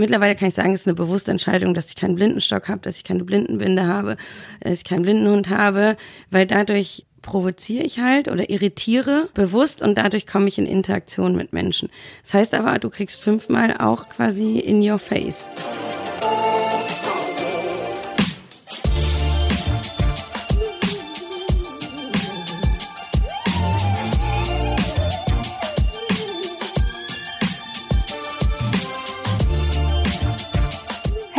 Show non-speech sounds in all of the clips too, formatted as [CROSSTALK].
mittlerweile kann ich sagen, es ist eine bewusste Entscheidung, dass ich keinen Blindenstock habe, dass ich keine Blindenbinde habe, dass ich keinen Blindenhund habe, weil dadurch provoziere ich halt oder irritiere bewusst und dadurch komme ich in Interaktion mit Menschen. Das heißt aber, du kriegst fünfmal auch quasi in your face.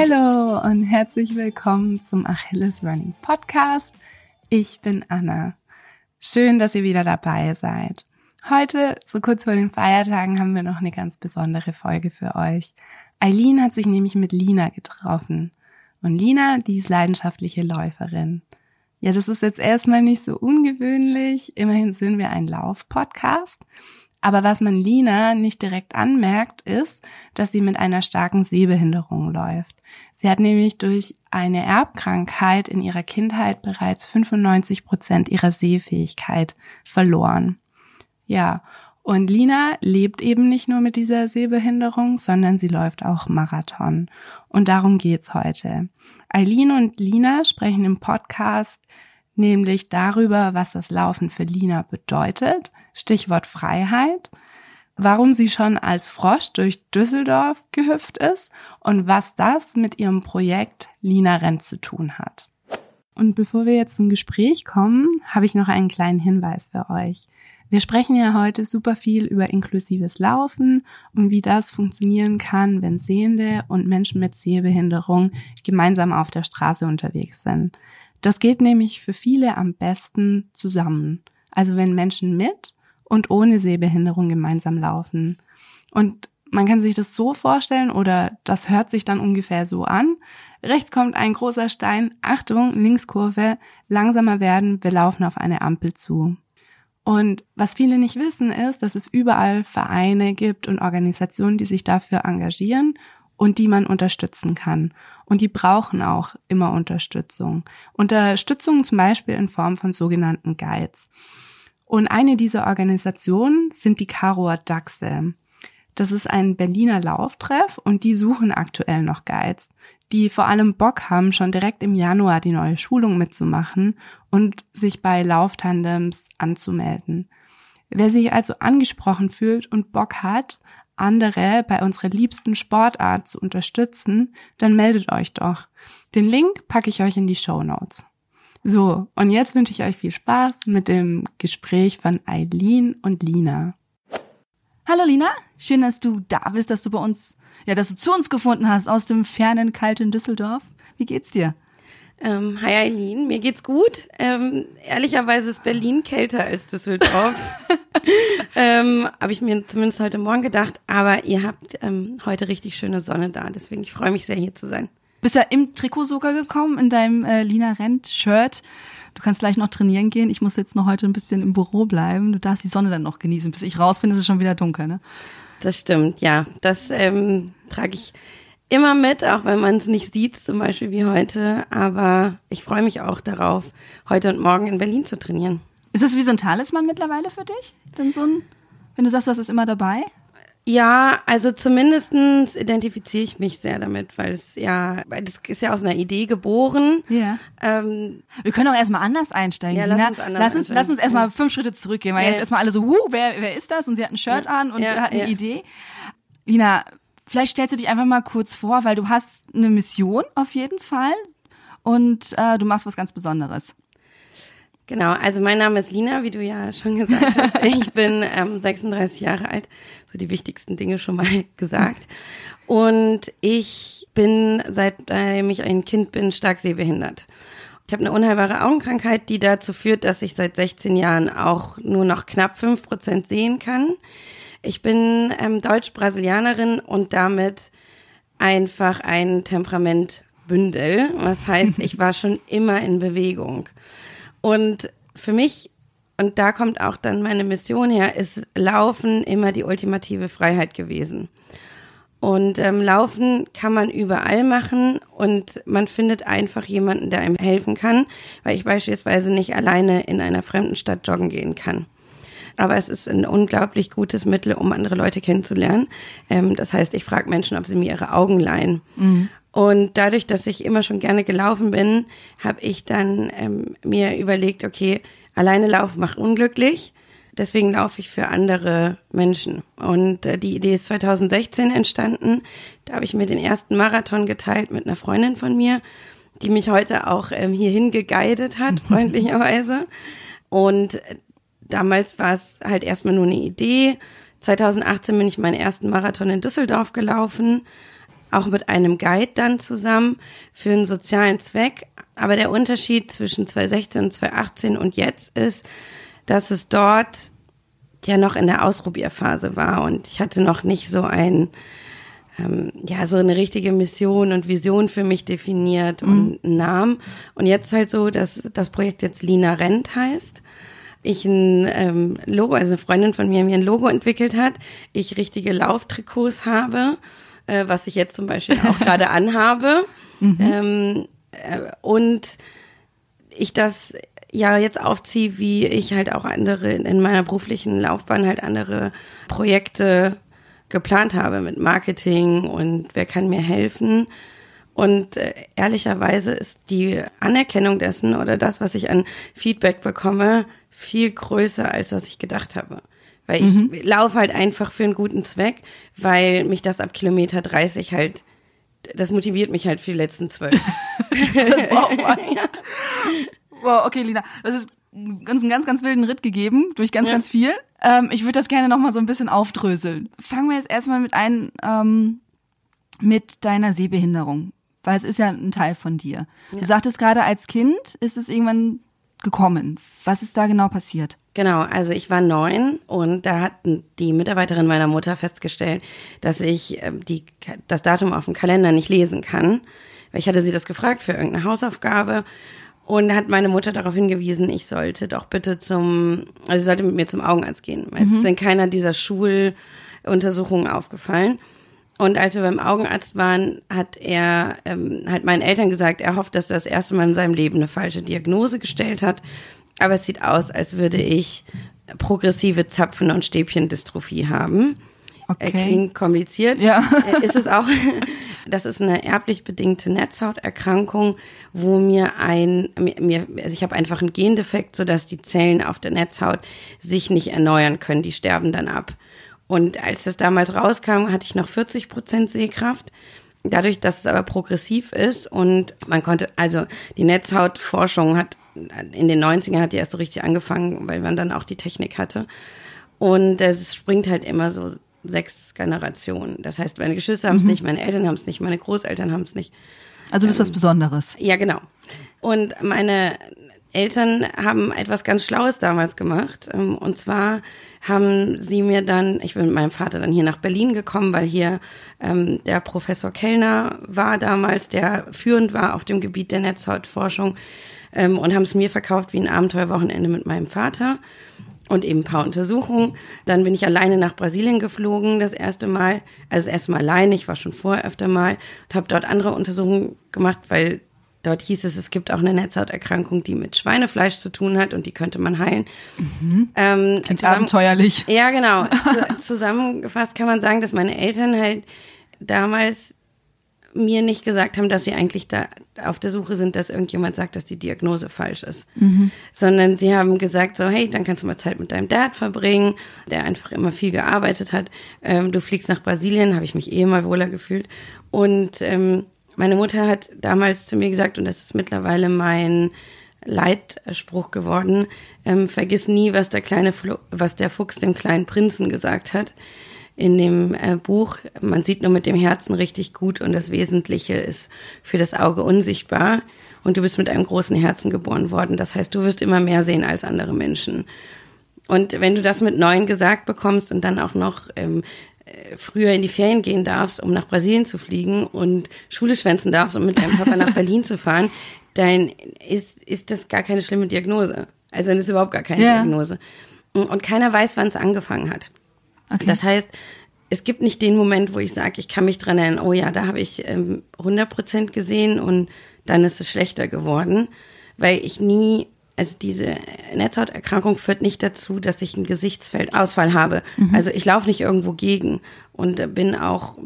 Hallo und herzlich willkommen zum Achilles Running Podcast. Ich bin Anna. Schön, dass ihr wieder dabei seid. Heute, so kurz vor den Feiertagen, haben wir noch eine ganz besondere Folge für euch. Eileen hat sich nämlich mit Lina getroffen. Und Lina, die ist leidenschaftliche Läuferin. Ja, das ist jetzt erstmal nicht so ungewöhnlich. Immerhin sind wir ein Lauf-Podcast. Aber was man Lina nicht direkt anmerkt, ist, dass sie mit einer starken Sehbehinderung läuft. Sie hat nämlich durch eine Erbkrankheit in ihrer Kindheit bereits 95 Prozent ihrer Sehfähigkeit verloren. Ja, und Lina lebt eben nicht nur mit dieser Sehbehinderung, sondern sie läuft auch Marathon. Und darum geht's heute. Eileen und Lina sprechen im Podcast nämlich darüber, was das Laufen für Lina bedeutet, Stichwort Freiheit, warum sie schon als Frosch durch Düsseldorf gehüpft ist und was das mit ihrem Projekt Lina Rennt zu tun hat. Und bevor wir jetzt zum Gespräch kommen, habe ich noch einen kleinen Hinweis für euch. Wir sprechen ja heute super viel über inklusives Laufen und wie das funktionieren kann, wenn Sehende und Menschen mit Sehbehinderung gemeinsam auf der Straße unterwegs sind. Das geht nämlich für viele am besten zusammen. Also wenn Menschen mit und ohne Sehbehinderung gemeinsam laufen. Und man kann sich das so vorstellen oder das hört sich dann ungefähr so an. Rechts kommt ein großer Stein, Achtung, Linkskurve, langsamer werden, wir laufen auf eine Ampel zu. Und was viele nicht wissen ist, dass es überall Vereine gibt und Organisationen, die sich dafür engagieren und die man unterstützen kann. Und die brauchen auch immer Unterstützung. Unterstützung zum Beispiel in Form von sogenannten Guides. Und eine dieser Organisationen sind die Karoer Dachse. Das ist ein Berliner Lauftreff und die suchen aktuell noch Guides, die vor allem Bock haben, schon direkt im Januar die neue Schulung mitzumachen und sich bei Lauftandems anzumelden. Wer sich also angesprochen fühlt und Bock hat, andere bei unserer liebsten Sportart zu unterstützen, dann meldet euch doch. Den Link packe ich euch in die Show Notes. So, und jetzt wünsche ich euch viel Spaß mit dem Gespräch von Eileen und Lina. Hallo Lina, schön, dass du da bist, dass du bei uns, ja, dass du zu uns gefunden hast aus dem fernen, kalten Düsseldorf. Wie geht's dir? Ähm, hi Eileen, mir geht's gut. Ähm, ehrlicherweise ist Berlin kälter als Düsseldorf. [LAUGHS] ähm, Habe ich mir zumindest heute Morgen gedacht. Aber ihr habt ähm, heute richtig schöne Sonne da. Deswegen ich freue mich sehr hier zu sein. Bist ja im Trikot sogar gekommen, in deinem äh, Lina Rent-Shirt. Du kannst gleich noch trainieren gehen. Ich muss jetzt noch heute ein bisschen im Büro bleiben. Du darfst die Sonne dann noch genießen. Bis ich raus bin, ist es schon wieder dunkel, ne? Das stimmt, ja. Das ähm, trage ich immer mit, auch wenn man es nicht sieht, zum Beispiel wie heute. Aber ich freue mich auch darauf, heute und morgen in Berlin zu trainieren. Ist das wie so ein Talisman mittlerweile für dich? Denn so ein, wenn du sagst, was ist immer dabei? Ja, also zumindestens identifiziere ich mich sehr damit, weil es ja, das ist ja aus einer Idee geboren. Ja. Ähm, Wir können auch erstmal anders einsteigen. Ja, lass uns anders lass uns, lass uns erstmal fünf Schritte zurückgehen, weil ja. jetzt erstmal alle so, huh, wer, wer ist das? Und sie hat ein Shirt ja. an und ja, hat eine Idee. Lina, vielleicht stellst du dich einfach mal kurz vor, weil du hast eine Mission auf jeden Fall und äh, du machst was ganz Besonderes. Genau, also mein Name ist Lina, wie du ja schon gesagt hast. [LAUGHS] Ich bin ähm, 36 Jahre alt, so die wichtigsten Dinge schon mal [LAUGHS] gesagt. Und ich bin, seitdem ich ein Kind bin, stark sehbehindert. Ich habe eine unheilbare Augenkrankheit, die dazu führt, dass ich seit 16 Jahren auch nur noch knapp fünf Prozent sehen kann. Ich bin ähm, Deutsch-Brasilianerin und damit einfach ein Temperamentbündel. Was heißt, [LAUGHS] ich war schon immer in Bewegung. Und für mich, und da kommt auch dann meine Mission her, ist Laufen immer die ultimative Freiheit gewesen. Und ähm, Laufen kann man überall machen und man findet einfach jemanden, der einem helfen kann, weil ich beispielsweise nicht alleine in einer fremden Stadt joggen gehen kann. aber es ist ein unglaublich gutes Mittel, um andere Leute kennenzulernen. Ähm, das heißt, ich frage Menschen, ob sie mir ihre Augen leihen. Mhm. Und dadurch, dass ich immer schon gerne gelaufen bin, habe ich dann ähm, mir überlegt, okay, alleine laufen macht unglücklich. Deswegen laufe ich für andere Menschen. Und äh, die Idee ist 2016 entstanden. Da habe ich mir den ersten Marathon geteilt mit einer Freundin von mir, die mich heute auch ähm, hierhin geguidet hat, [LAUGHS] freundlicherweise. Und damals war es halt erstmal nur eine Idee. 2018 bin ich meinen ersten Marathon in Düsseldorf gelaufen auch mit einem Guide dann zusammen für einen sozialen Zweck. Aber der Unterschied zwischen 2016 und 2018 und jetzt ist, dass es dort ja noch in der Ausprobierphase war. Und ich hatte noch nicht so ein ähm, ja so eine richtige Mission und Vision für mich definiert mhm. und einen Namen. Und jetzt halt so, dass das Projekt jetzt Lina Rent heißt. Ich ein ähm, Logo, also eine Freundin von mir mir ein Logo entwickelt hat, ich richtige Lauftrikots habe äh, was ich jetzt zum Beispiel auch gerade [LAUGHS] anhabe. Mhm. Ähm, äh, und ich das ja jetzt aufziehe, wie ich halt auch andere in meiner beruflichen Laufbahn halt andere Projekte geplant habe mit Marketing und wer kann mir helfen. Und äh, ehrlicherweise ist die Anerkennung dessen oder das, was ich an Feedback bekomme, viel größer, als was ich gedacht habe. Weil ich mhm. laufe halt einfach für einen guten Zweck, weil mich das ab Kilometer 30 halt, das motiviert mich halt für die letzten zwölf. [LAUGHS] das braucht man. [LAUGHS] ja. Wow, okay, Lina, das ist ganz, einen ganz, ganz wilden Ritt gegeben, durch ganz, ja. ganz viel. Ähm, ich würde das gerne nochmal so ein bisschen aufdröseln. Fangen wir jetzt erstmal mit ein, ähm, mit deiner Sehbehinderung, weil es ist ja ein Teil von dir. Ja. Du sagtest gerade, als Kind ist es irgendwann gekommen. Was ist da genau passiert? Genau, also ich war neun und da hat die Mitarbeiterin meiner Mutter festgestellt, dass ich äh, die, das Datum auf dem Kalender nicht lesen kann. Weil ich hatte sie das gefragt für irgendeine Hausaufgabe und hat meine Mutter darauf hingewiesen, ich sollte doch bitte zum, also sie sollte mit mir zum Augenarzt gehen. Weil mhm. es ist in keiner dieser Schuluntersuchungen aufgefallen. Und als wir beim Augenarzt waren, hat er ähm, hat meinen Eltern gesagt, er hofft, dass er das erste Mal in seinem Leben eine falsche Diagnose gestellt hat aber es sieht aus, als würde ich progressive Zapfen- und Stäbchendystrophie haben. Okay. Klingt kompliziert. Ja. Äh, ist es auch. [LAUGHS] Das ist eine erblich bedingte Netzhauterkrankung, wo mir ein, mir, also ich habe einfach einen Gendefekt, sodass die Zellen auf der Netzhaut sich nicht erneuern können. Die sterben dann ab. Und als das damals rauskam, hatte ich noch 40 Prozent Sehkraft. Dadurch, dass es aber progressiv ist und man konnte, also die Netzhautforschung hat in den 90ern hat die erst so richtig angefangen, weil man dann auch die Technik hatte. Und es springt halt immer so sechs Generationen. Das heißt, meine Geschwister haben es mhm. nicht, meine Eltern haben es nicht, meine Großeltern haben es nicht. Also bist ähm, was Besonderes. Ja, genau. Und meine Eltern haben etwas ganz Schlaues damals gemacht. Ähm, und zwar haben sie mir dann, ich bin mit meinem Vater dann hier nach Berlin gekommen, weil hier ähm, der Professor Kellner war damals, der führend war auf dem Gebiet der Netzhautforschung ähm, und haben es mir verkauft wie ein Abenteuerwochenende mit meinem Vater und eben ein paar Untersuchungen. Dann bin ich alleine nach Brasilien geflogen, das erste Mal. Also das erste Mal alleine, ich war schon vorher öfter mal und habe dort andere Untersuchungen gemacht, weil dort hieß es, es gibt auch eine Netzhauterkrankung, die mit Schweinefleisch zu tun hat und die könnte man heilen. Mhm. Ähm, zusammen, abenteuerlich. Ja, genau. [LAUGHS] zusammengefasst kann man sagen, dass meine Eltern halt damals mir nicht gesagt haben, dass sie eigentlich da auf der Suche sind, dass irgendjemand sagt, dass die Diagnose falsch ist. Mhm. Sondern sie haben gesagt so, hey, dann kannst du mal Zeit mit deinem Dad verbringen, der einfach immer viel gearbeitet hat. Ähm, du fliegst nach Brasilien, habe ich mich eh mal wohler gefühlt. Und ähm, meine Mutter hat damals zu mir gesagt, und das ist mittlerweile mein Leitspruch geworden, ähm, vergiss nie, was der kleine, Flo was der Fuchs dem kleinen Prinzen gesagt hat in dem äh, Buch. Man sieht nur mit dem Herzen richtig gut und das Wesentliche ist für das Auge unsichtbar. Und du bist mit einem großen Herzen geboren worden. Das heißt, du wirst immer mehr sehen als andere Menschen. Und wenn du das mit neun gesagt bekommst und dann auch noch ähm, äh, früher in die Ferien gehen darfst, um nach Brasilien zu fliegen und Schule schwänzen darfst, um mit deinem Papa nach Berlin zu fahren, dann ist, ist das gar keine schlimme Diagnose. Also das ist überhaupt gar keine ja. Diagnose. Und keiner weiß, wann es angefangen hat. Okay. Das heißt, es gibt nicht den Moment, wo ich sage, ich kann mich dran erinnern, oh ja, da habe ich ähm, 100 Prozent gesehen und dann ist es schlechter geworden, weil ich nie also diese Netzhauterkrankung führt nicht dazu, dass ich einen Gesichtsfeldausfall habe. Mhm. Also ich laufe nicht irgendwo gegen und bin auch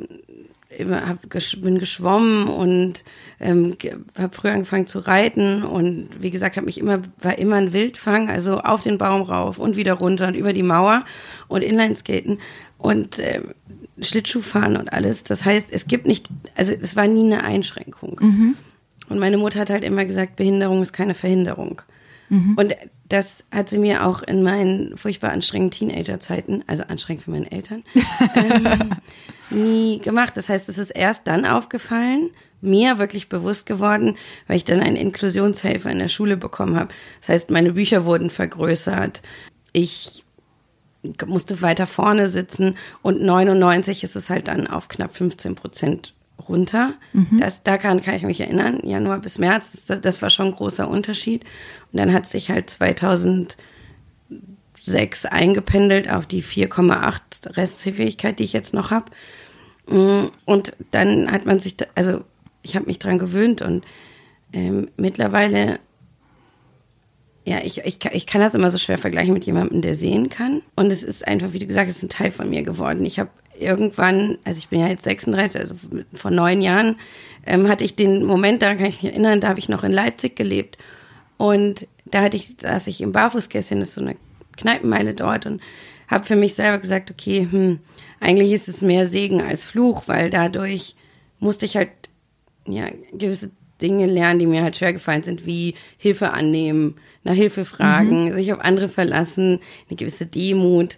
immer hab, bin geschwommen und ähm, habe früher angefangen zu reiten und wie gesagt habe mich immer war immer ein Wildfang also auf den Baum rauf und wieder runter und über die Mauer und Inlineskaten und äh, Schlittschuhfahren und alles das heißt es gibt nicht also es war nie eine Einschränkung mhm. und meine Mutter hat halt immer gesagt Behinderung ist keine Verhinderung mhm. und das hat sie mir auch in meinen furchtbar anstrengenden Teenagerzeiten, also anstrengend für meine Eltern, [LAUGHS] ähm, nie gemacht. Das heißt, es ist erst dann aufgefallen, mir wirklich bewusst geworden, weil ich dann einen Inklusionshelfer in der Schule bekommen habe. Das heißt, meine Bücher wurden vergrößert. Ich musste weiter vorne sitzen und 99 ist es halt dann auf knapp 15 Prozent runter. Mhm. Das, daran kann ich mich erinnern. Januar bis März, das, das war schon ein großer Unterschied. Und dann hat sich halt 2006 eingependelt auf die 4,8 Restfähigkeit, die ich jetzt noch habe. Mm, und dann hat man sich, also ich habe mich dran gewöhnt und ähm, mittlerweile, ja, ich, ich, ich kann das immer so schwer vergleichen mit jemandem, der sehen kann. Und es ist einfach, wie du gesagt hast, ein Teil von mir geworden. Ich habe irgendwann, also ich bin ja jetzt 36, also vor neun Jahren, ähm, hatte ich den Moment, daran kann ich mich erinnern, da habe ich noch in Leipzig gelebt. Und da hatte ich, dass ich im Barfußgässchen, das ist so eine Kneipenmeile dort und habe für mich selber gesagt, okay, hm, eigentlich ist es mehr Segen als Fluch, weil dadurch musste ich halt ja gewisse Dinge lernen, die mir halt schwer gefallen sind, wie Hilfe annehmen, nach Hilfe fragen, mhm. sich auf andere verlassen, eine gewisse Demut,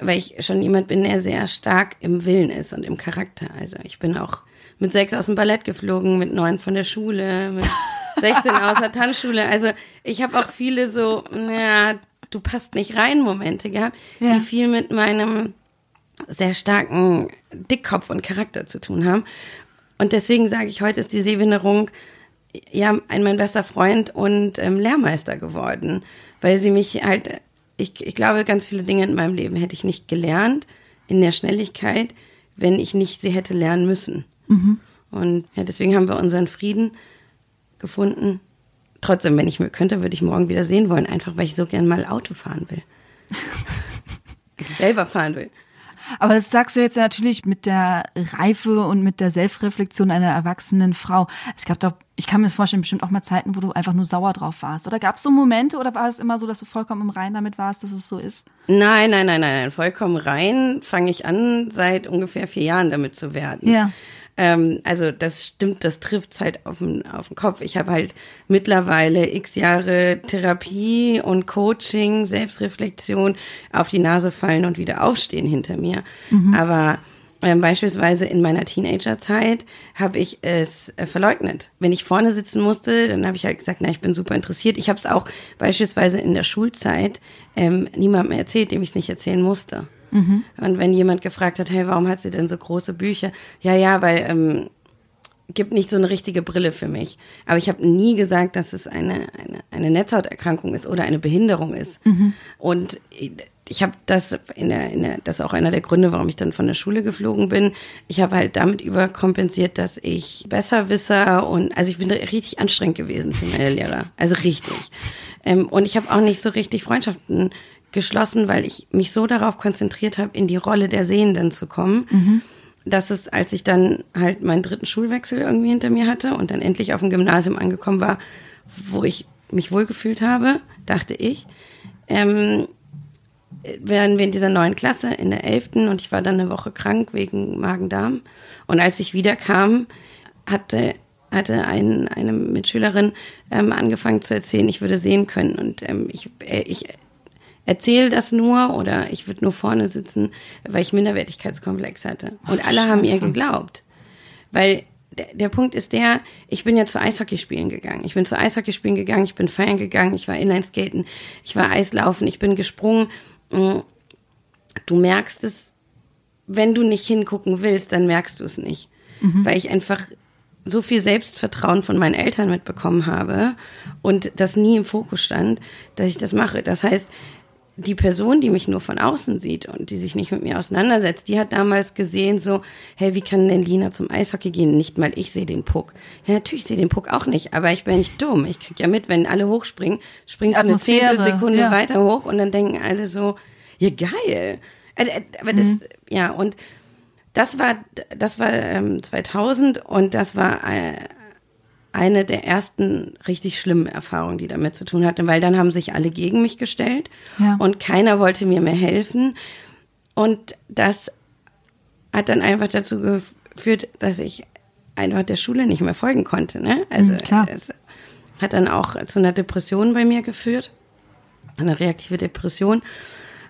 weil ich schon jemand bin, der sehr stark im Willen ist und im Charakter. Also ich bin auch mit sechs aus dem Ballett geflogen, mit neun von der Schule, mit [LAUGHS] 16 aus der Tanzschule. Also ich habe auch viele so, naja, du passt nicht rein Momente gehabt, ja. die viel mit meinem sehr starken Dickkopf und Charakter zu tun haben. Und deswegen sage ich, heute ist die Sehbehinderung ja ein mein bester Freund und ähm, Lehrmeister geworden, weil sie mich halt ich, ich glaube, ganz viele Dinge in meinem Leben hätte ich nicht gelernt in der Schnelligkeit, wenn ich nicht sie hätte lernen müssen. Mhm. Und ja, deswegen haben wir unseren Frieden gefunden. Trotzdem, wenn ich mir könnte, würde ich morgen wieder sehen wollen, einfach weil ich so gern mal Auto fahren will. [LAUGHS] selber fahren will. Aber das sagst du jetzt natürlich mit der Reife und mit der Selbstreflexion einer erwachsenen Frau. Es gab doch, ich kann mir das vorstellen, bestimmt auch mal Zeiten, wo du einfach nur sauer drauf warst. Oder gab es so Momente oder war es immer so, dass du vollkommen im Rein damit warst, dass es so ist? Nein, nein, nein, nein, nein. Vollkommen rein fange ich an, seit ungefähr vier Jahren damit zu werden. Ja. Ähm, also das stimmt, das trifft halt auf den, auf den Kopf. Ich habe halt mittlerweile x Jahre Therapie und Coaching, Selbstreflexion auf die Nase fallen und wieder aufstehen hinter mir. Mhm. Aber ähm, beispielsweise in meiner Teenagerzeit habe ich es äh, verleugnet. Wenn ich vorne sitzen musste, dann habe ich halt gesagt, na, ich bin super interessiert. Ich habe es auch beispielsweise in der Schulzeit ähm, niemandem erzählt, dem ich es nicht erzählen musste. Mhm. Und wenn jemand gefragt hat, hey, warum hat sie denn so große Bücher? Ja, ja, weil ähm, gibt nicht so eine richtige Brille für mich. Aber ich habe nie gesagt, dass es eine, eine, eine Netzhauterkrankung ist oder eine Behinderung ist. Mhm. Und ich habe das in der, in der, das ist auch einer der Gründe, warum ich dann von der Schule geflogen bin. Ich habe halt damit überkompensiert, dass ich besser wisse und also ich bin richtig anstrengend gewesen für meine [LAUGHS] Lehrer. Also richtig. Ähm, und ich habe auch nicht so richtig Freundschaften geschlossen, weil ich mich so darauf konzentriert habe, in die Rolle der Sehenden zu kommen, mhm. dass es, als ich dann halt meinen dritten Schulwechsel irgendwie hinter mir hatte und dann endlich auf dem Gymnasium angekommen war, wo ich mich wohlgefühlt habe, dachte ich, ähm, werden wir in dieser neuen Klasse in der elften und ich war dann eine Woche krank wegen Magen-Darm. Und als ich wiederkam, hatte hatte ein, eine Mitschülerin ähm, angefangen zu erzählen, ich würde sehen können. Und ähm, ich, äh, ich erzähle das nur oder ich würde nur vorne sitzen, weil ich Minderwertigkeitskomplex hatte. Und Ach, alle haben ihr geglaubt. Weil der, der Punkt ist der, ich bin ja zu Eishockeyspielen gegangen. Ich bin zu Eishockeyspielen gegangen, ich bin feiern gegangen, ich war Inlineskaten, ich war Eislaufen, ich bin gesprungen. Mm, du merkst es, wenn du nicht hingucken willst, dann merkst du es nicht. Mhm. Weil ich einfach so viel Selbstvertrauen von meinen Eltern mitbekommen habe und das nie im Fokus stand, dass ich das mache. Das heißt, die Person, die mich nur von außen sieht und die sich nicht mit mir auseinandersetzt, die hat damals gesehen so, hey, wie kann denn Lina zum Eishockey gehen? Nicht mal ich sehe den Puck. Ja, natürlich sehe den Puck auch nicht, aber ich bin nicht dumm. Ich krieg ja mit, wenn alle hochspringen, springt so eine Zehntelsekunde ja. weiter hoch und dann denken alle so, ja geil. Äh, äh, aber das, mhm. ja, und das war, das war ähm, 2000 und das war äh, eine der ersten richtig schlimmen Erfahrungen, die damit zu tun hatte, weil dann haben sich alle gegen mich gestellt ja. und keiner wollte mir mehr helfen. Und das hat dann einfach dazu geführt, dass ich einfach der Schule nicht mehr folgen konnte. Ne? Also mhm, es hat dann auch zu einer Depression bei mir geführt, eine reaktive Depression.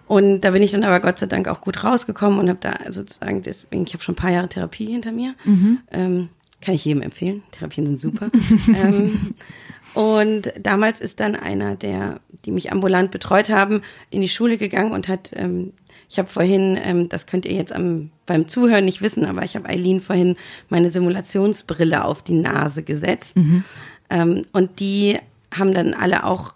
Und da bin ich dann aber Gott sei Dank auch gut rausgekommen und habe da sozusagen, deswegen, ich habe schon ein paar Jahre Therapie hinter mir. Mhm. Ähm, kann ich jedem empfehlen. Therapien sind super. [LAUGHS] ähm, und damals ist dann einer, der, die mich ambulant betreut haben, in die Schule gegangen und hat, ähm, ich habe vorhin, ähm, das könnt ihr jetzt am, beim Zuhören nicht wissen, aber ich habe Eileen vorhin meine Simulationsbrille auf die Nase gesetzt. Mhm. Ähm, und die haben dann alle auch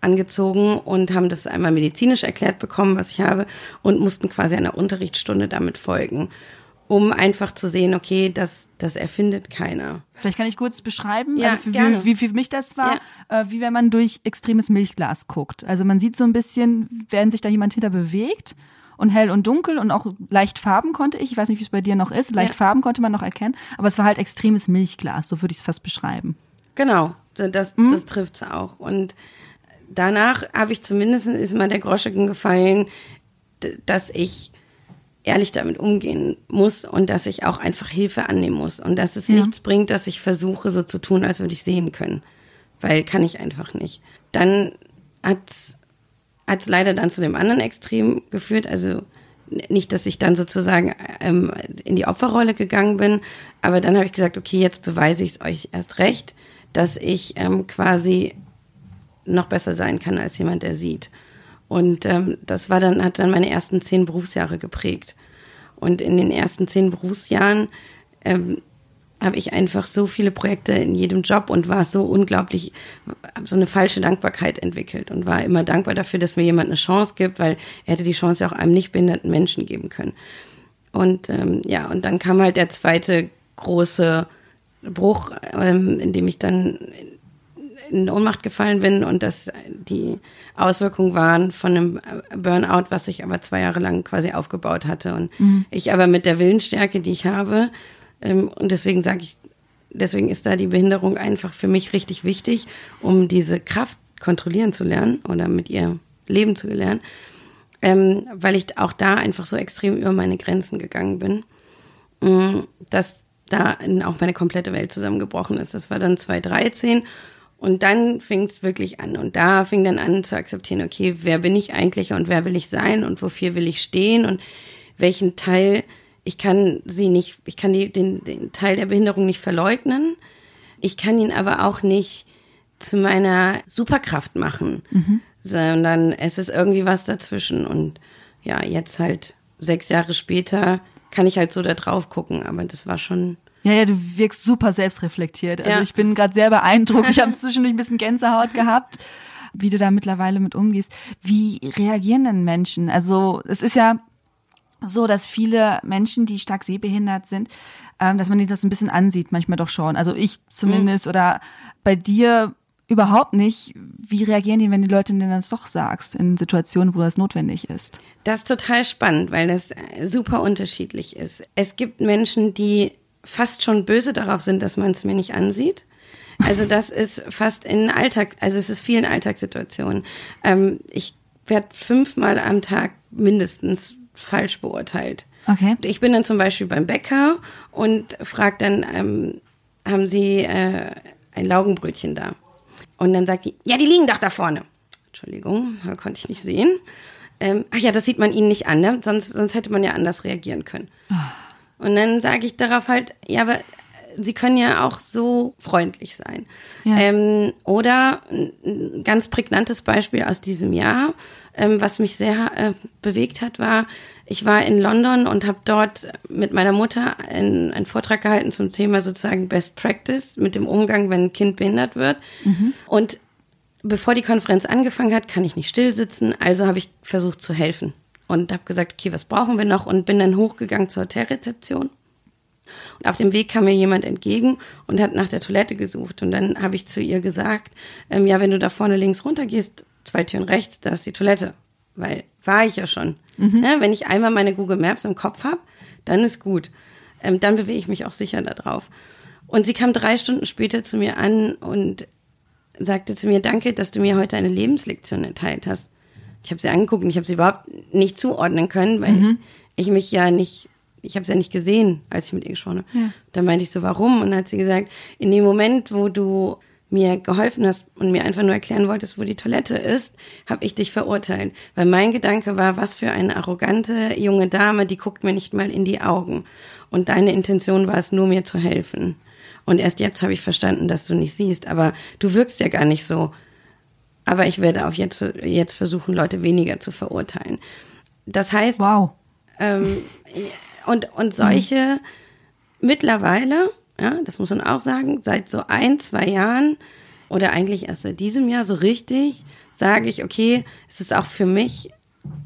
angezogen und haben das einmal medizinisch erklärt bekommen, was ich habe, und mussten quasi einer Unterrichtsstunde damit folgen um einfach zu sehen, okay, das, das erfindet keiner. Vielleicht kann ich kurz beschreiben, ja, also wie, wie für mich das war, ja. äh, wie wenn man durch extremes Milchglas guckt. Also man sieht so ein bisschen, während sich da jemand hinter bewegt und hell und dunkel und auch leicht Farben konnte ich, ich weiß nicht, wie es bei dir noch ist, leicht ja. Farben konnte man noch erkennen, aber es war halt extremes Milchglas, so würde ich es fast beschreiben. Genau, das, mhm. das trifft's auch. Und danach habe ich zumindest, ist mal der Groschen gefallen, dass ich ehrlich damit umgehen muss und dass ich auch einfach Hilfe annehmen muss und dass es ja. nichts bringt, dass ich versuche, so zu tun, als würde ich sehen können, weil kann ich einfach nicht. Dann hat es leider dann zu dem anderen Extrem geführt, also nicht, dass ich dann sozusagen ähm, in die Opferrolle gegangen bin, aber dann habe ich gesagt, okay, jetzt beweise ich es euch erst recht, dass ich ähm, quasi noch besser sein kann als jemand, der sieht. Und ähm, das war dann, hat dann meine ersten zehn Berufsjahre geprägt. Und in den ersten zehn Berufsjahren ähm, habe ich einfach so viele Projekte in jedem Job und war so unglaublich, habe so eine falsche Dankbarkeit entwickelt und war immer dankbar dafür, dass mir jemand eine Chance gibt, weil er hätte die Chance auch einem nicht behinderten Menschen geben können. Und ähm, ja, und dann kam halt der zweite große Bruch, ähm, in dem ich dann in Ohnmacht gefallen bin und dass die Auswirkungen waren von einem Burnout, was ich aber zwei Jahre lang quasi aufgebaut hatte. Und mhm. ich aber mit der Willensstärke, die ich habe, ähm, und deswegen sage ich, deswegen ist da die Behinderung einfach für mich richtig wichtig, um diese Kraft kontrollieren zu lernen oder mit ihr leben zu lernen, ähm, weil ich auch da einfach so extrem über meine Grenzen gegangen bin, äh, dass da auch meine komplette Welt zusammengebrochen ist. Das war dann 2013 und dann fing es wirklich an. Und da fing dann an zu akzeptieren, okay, wer bin ich eigentlich und wer will ich sein und wofür will ich stehen und welchen Teil, ich kann sie nicht, ich kann die, den, den Teil der Behinderung nicht verleugnen. Ich kann ihn aber auch nicht zu meiner Superkraft machen, mhm. sondern es ist irgendwie was dazwischen. Und ja, jetzt halt sechs Jahre später kann ich halt so da drauf gucken, aber das war schon ja, ja, du wirkst super selbstreflektiert. Also ja. ich bin gerade sehr beeindruckt. Ich habe [LAUGHS] zwischendurch ein bisschen Gänsehaut gehabt, wie du da mittlerweile mit umgehst. Wie reagieren denn Menschen? Also es ist ja so, dass viele Menschen, die stark sehbehindert sind, ähm, dass man sich das ein bisschen ansieht, manchmal doch schon. Also ich zumindest mhm. oder bei dir überhaupt nicht. Wie reagieren die, wenn die Leute denen das doch sagst, in Situationen, wo das notwendig ist? Das ist total spannend, weil das super unterschiedlich ist. Es gibt Menschen, die fast schon böse darauf sind, dass man es mir nicht ansieht. Also das ist fast in Alltag, also es ist vielen Alltagssituationen. Ähm, ich werde fünfmal am Tag mindestens falsch beurteilt. Okay. Ich bin dann zum Beispiel beim Bäcker und frage dann, ähm, haben Sie äh, ein Laugenbrötchen da? Und dann sagt die, ja, die liegen doch da vorne. Entschuldigung, da konnte ich nicht sehen. Ähm, ach ja, das sieht man Ihnen nicht an, ne? Sonst, sonst hätte man ja anders reagieren können. Oh. Und dann sage ich darauf halt, ja, aber sie können ja auch so freundlich sein. Ja. Ähm, oder ein ganz prägnantes Beispiel aus diesem Jahr, ähm, was mich sehr äh, bewegt hat, war, ich war in London und habe dort mit meiner Mutter einen, einen, Vortrag gehalten zum Thema sozusagen Best Practice mit dem Umgang, wenn ein Kind behindert wird. Mhm. Und bevor die Konferenz angefangen hat, kann ich nicht still sitzen, also habe ich versucht zu helfen und habe gesagt, okay, was brauchen wir noch und bin dann hochgegangen zur Hotelrezeption. Und auf dem Weg kam mir jemand entgegen und hat nach der Toilette gesucht. Und dann habe ich zu ihr gesagt, ähm, ja, wenn du da vorne links runter gehst, zwei Türen rechts, da ist die Toilette. Weil war ich ja schon. Mhm. Ja, wenn ich einmal meine Google Maps im Kopf habe, dann ist gut. Ähm, dann bewege ich mich auch sicher da drauf. Und sie kam drei Stunden später zu mir an und sagte zu mir, danke, dass du mir heute eine Lebenslektion erteilt hast. Ich habe sie angeguckt und ich habe sie überhaupt nicht zuordnen können, weil mhm. ich mich ja nicht, ich habe es ja nicht gesehen, als ich mit ihr gesprochen habe. Ja. Dann meinte ich so, warum? Und dann hat sie gesagt, in dem Moment, wo du mir geholfen hast und mir einfach nur erklären wolltest, wo die Toilette ist, habe ich dich verurteilt. Weil mein Gedanke war, was für eine arrogante junge Dame, die guckt mir nicht mal in die Augen. Und deine Intention war es nur, mir zu helfen. Und erst jetzt habe ich verstanden, dass du nicht siehst. Aber du wirkst ja gar nicht so. Aber ich werde auch jetzt, jetzt versuchen, Leute weniger zu verurteilen. Das heißt, wow. Ähm, und, und solche mhm. mittlerweile, ja, das muss man auch sagen, seit so ein, zwei Jahren oder eigentlich erst seit diesem Jahr so richtig, sage ich, okay, es ist auch für mich,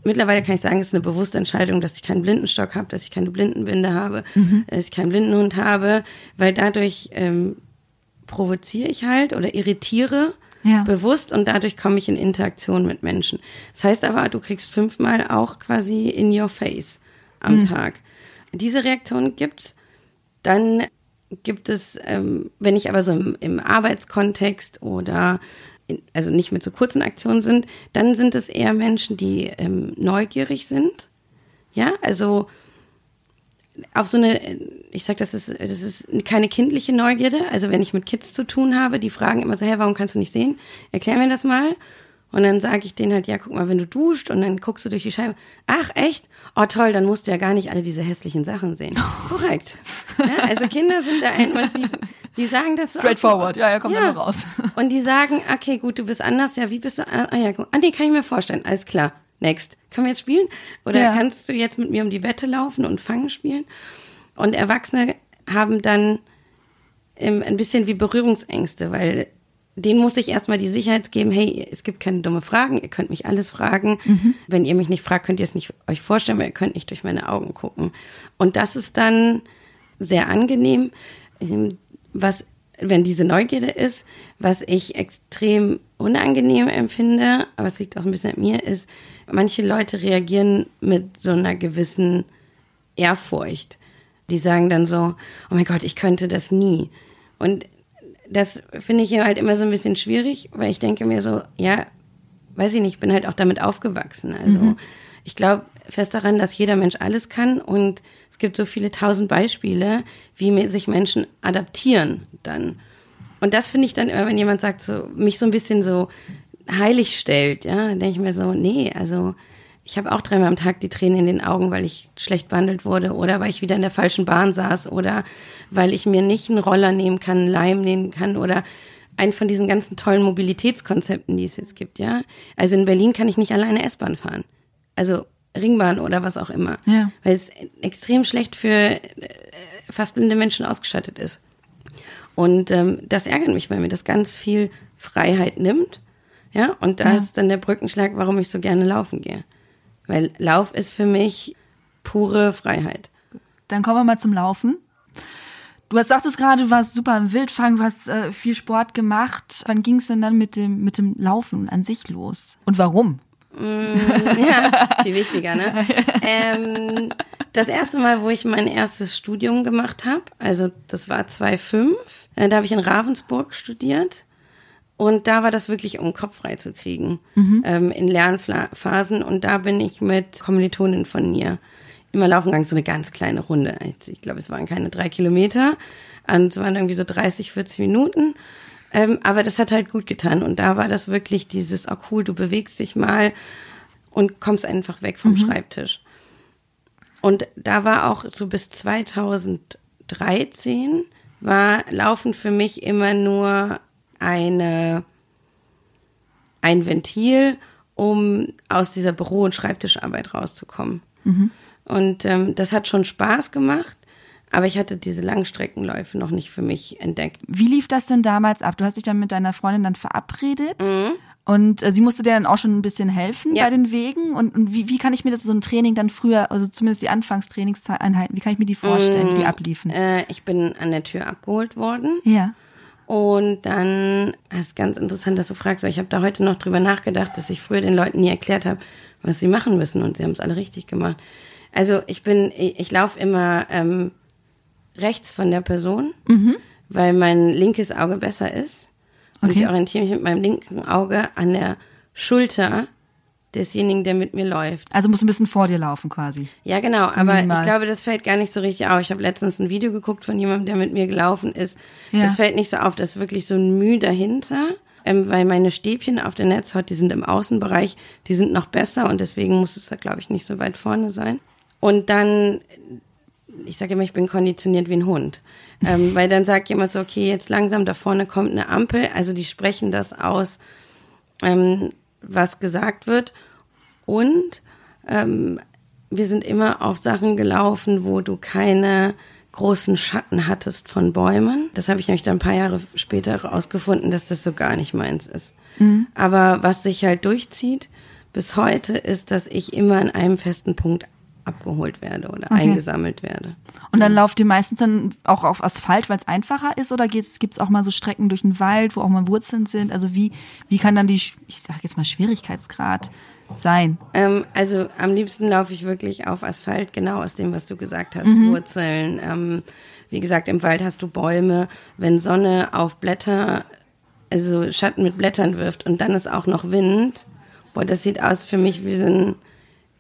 mittlerweile kann ich sagen, es ist eine bewusste Entscheidung, dass ich keinen Blindenstock habe, dass ich keine Blindenbinde habe, mhm. dass ich keinen Blindenhund habe, weil dadurch ähm, provoziere ich halt oder irritiere ja. bewusst und dadurch komme ich in Interaktion mit Menschen. Das heißt aber, du kriegst fünfmal auch quasi in your face am mhm. Tag. Diese Reaktion gibt's. Dann gibt es, ähm, wenn ich aber so im, im Arbeitskontext oder in, also nicht mit so kurzen Aktionen sind, dann sind es eher Menschen, die ähm, neugierig sind. Ja, also auf so eine, ich sag, das ist, das ist keine kindliche Neugierde. Also wenn ich mit Kids zu tun habe, die fragen immer so, hey, warum kannst du nicht sehen? Erklär mir das mal. Und dann sage ich denen halt, ja, guck mal, wenn du duscht und dann guckst du durch die Scheibe. Ach, echt? Oh, toll, dann musst du ja gar nicht alle diese hässlichen Sachen sehen. [LAUGHS] Korrekt. Ja, also Kinder sind da einfach, die, die sagen das so. Straightforward, ja, ja, kommt ja. immer raus. Und die sagen, okay, gut, du bist anders, ja, wie bist du? Ah, ja, gut. Ah, nee, kann ich mir vorstellen, alles klar. Next. Können wir jetzt spielen? Oder ja. kannst du jetzt mit mir um die Wette laufen und Fangen spielen? Und Erwachsene haben dann ähm, ein bisschen wie Berührungsängste, weil denen muss ich erstmal die Sicherheit geben, hey, es gibt keine dumme Fragen, ihr könnt mich alles fragen. Mhm. Wenn ihr mich nicht fragt, könnt ihr es nicht euch vorstellen, weil ihr könnt nicht durch meine Augen gucken. Und das ist dann sehr angenehm. Ähm, was wenn diese Neugierde ist, was ich extrem unangenehm empfinde, aber es liegt auch ein bisschen an mir, ist, manche Leute reagieren mit so einer gewissen Ehrfurcht. Die sagen dann so, oh mein Gott, ich könnte das nie. Und das finde ich halt immer so ein bisschen schwierig, weil ich denke mir so, ja, weiß ich nicht, ich bin halt auch damit aufgewachsen. Also mhm. ich glaube fest daran, dass jeder Mensch alles kann und es gibt so viele tausend Beispiele, wie sich Menschen adaptieren dann. Und das finde ich dann immer, wenn jemand sagt, so, mich so ein bisschen so heilig stellt, ja, dann denke ich mir so, nee, also ich habe auch dreimal am Tag die Tränen in den Augen, weil ich schlecht behandelt wurde oder weil ich wieder in der falschen Bahn saß oder weil ich mir nicht einen Roller nehmen kann, einen Leim nehmen kann oder einen von diesen ganzen tollen Mobilitätskonzepten, die es jetzt gibt, ja. Also in Berlin kann ich nicht alleine S-Bahn fahren. Also Ringbahn oder was auch immer. Ja. Weil es extrem schlecht für äh, fast blinde Menschen ausgestattet ist. Und ähm, das ärgert mich, weil mir das ganz viel Freiheit nimmt. Ja, und da ja. ist dann der Brückenschlag, warum ich so gerne laufen gehe. Weil Lauf ist für mich pure Freiheit. Dann kommen wir mal zum Laufen. Du hast sagtest gerade, du warst super im Wildfang, du hast äh, viel Sport gemacht. Wann ging es denn dann mit dem, mit dem Laufen an sich los? Und warum? Mm, ja, [LAUGHS] viel wichtiger, ne? ähm, das erste Mal, wo ich mein erstes Studium gemacht habe, also das war 2005, äh, da habe ich in Ravensburg studiert. Und da war das wirklich, um Kopf frei zu kriegen, mhm. ähm, in Lernphasen. Und da bin ich mit Kommilitonen von mir immer laufen gegangen, so eine ganz kleine Runde. Ich glaube, es waren keine drei Kilometer. Und es waren irgendwie so 30, 40 Minuten. Ähm, aber das hat halt gut getan. Und da war das wirklich dieses, oh cool, du bewegst dich mal und kommst einfach weg vom mhm. Schreibtisch. Und da war auch so bis 2013 war Laufen für mich immer nur eine, ein Ventil, um aus dieser Büro- und Schreibtischarbeit rauszukommen. Mhm. Und ähm, das hat schon Spaß gemacht. Aber ich hatte diese Langstreckenläufe noch nicht für mich entdeckt. Wie lief das denn damals ab? Du hast dich dann mit deiner Freundin dann verabredet. Mhm. Und äh, sie musste dir dann auch schon ein bisschen helfen ja. bei den Wegen. Und, und wie, wie kann ich mir das so ein Training dann früher, also zumindest die Anfangstrainingseinheiten, wie kann ich mir die vorstellen, wie die abliefen? Äh, ich bin an der Tür abgeholt worden. Ja. Und dann, das ist ganz interessant, dass du fragst, weil ich habe da heute noch drüber nachgedacht, dass ich früher den Leuten nie erklärt habe, was sie machen müssen. Und sie haben es alle richtig gemacht. Also ich bin, ich, ich laufe immer ähm, rechts von der Person, mhm. weil mein linkes Auge besser ist. Und okay. ich orientiere mich mit meinem linken Auge an der Schulter desjenigen, der mit mir läuft. Also muss ein bisschen vor dir laufen quasi. Ja, genau, so aber minimal. ich glaube, das fällt gar nicht so richtig auf. Ich habe letztens ein Video geguckt von jemandem, der mit mir gelaufen ist. Ja. Das fällt nicht so auf, das ist wirklich so ein Mühe dahinter, ähm, weil meine Stäbchen auf der Netzhaut, die sind im Außenbereich, die sind noch besser und deswegen muss es da, glaube ich, nicht so weit vorne sein. Und dann, ich sage immer, ich bin konditioniert wie ein Hund. Ähm, [LAUGHS] weil dann sagt jemand so, okay, jetzt langsam da vorne kommt eine Ampel. Also die sprechen das aus, ähm, was gesagt wird. Und ähm, wir sind immer auf Sachen gelaufen, wo du keine großen Schatten hattest von Bäumen. Das habe ich nämlich dann ein paar Jahre später herausgefunden, dass das so gar nicht meins ist. Mhm. Aber was sich halt durchzieht bis heute, ist, dass ich immer an einem festen Punkt abgeholt werde oder okay. eingesammelt werde. Und dann lauft ihr meistens dann auch auf Asphalt, weil es einfacher ist, oder gibt es auch mal so Strecken durch den Wald, wo auch mal Wurzeln sind? Also wie, wie kann dann die, ich sage jetzt mal Schwierigkeitsgrad sein? Ähm, also am liebsten laufe ich wirklich auf Asphalt, genau aus dem, was du gesagt hast, mhm. Wurzeln. Ähm, wie gesagt, im Wald hast du Bäume. Wenn Sonne auf Blätter, also Schatten mit Blättern wirft und dann ist auch noch Wind, boah, das sieht aus für mich wie so ein,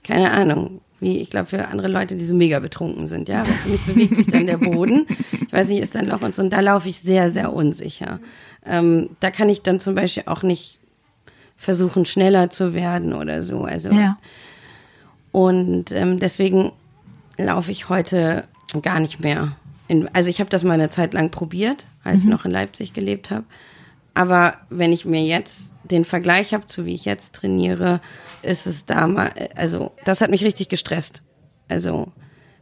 keine Ahnung, wie ich glaube für andere Leute, die so mega betrunken sind, ja. Weil für mich bewegt sich dann der Boden. Ich weiß nicht, ist dann Loch und so. Und da laufe ich sehr, sehr unsicher. Ähm, da kann ich dann zum Beispiel auch nicht versuchen, schneller zu werden oder so. Also ja. und ähm, deswegen laufe ich heute gar nicht mehr. In, also ich habe das mal eine Zeit lang probiert, als mhm. ich noch in Leipzig gelebt habe. Aber wenn ich mir jetzt den Vergleich habe zu wie ich jetzt trainiere, ist es damals, also das hat mich richtig gestresst. Also,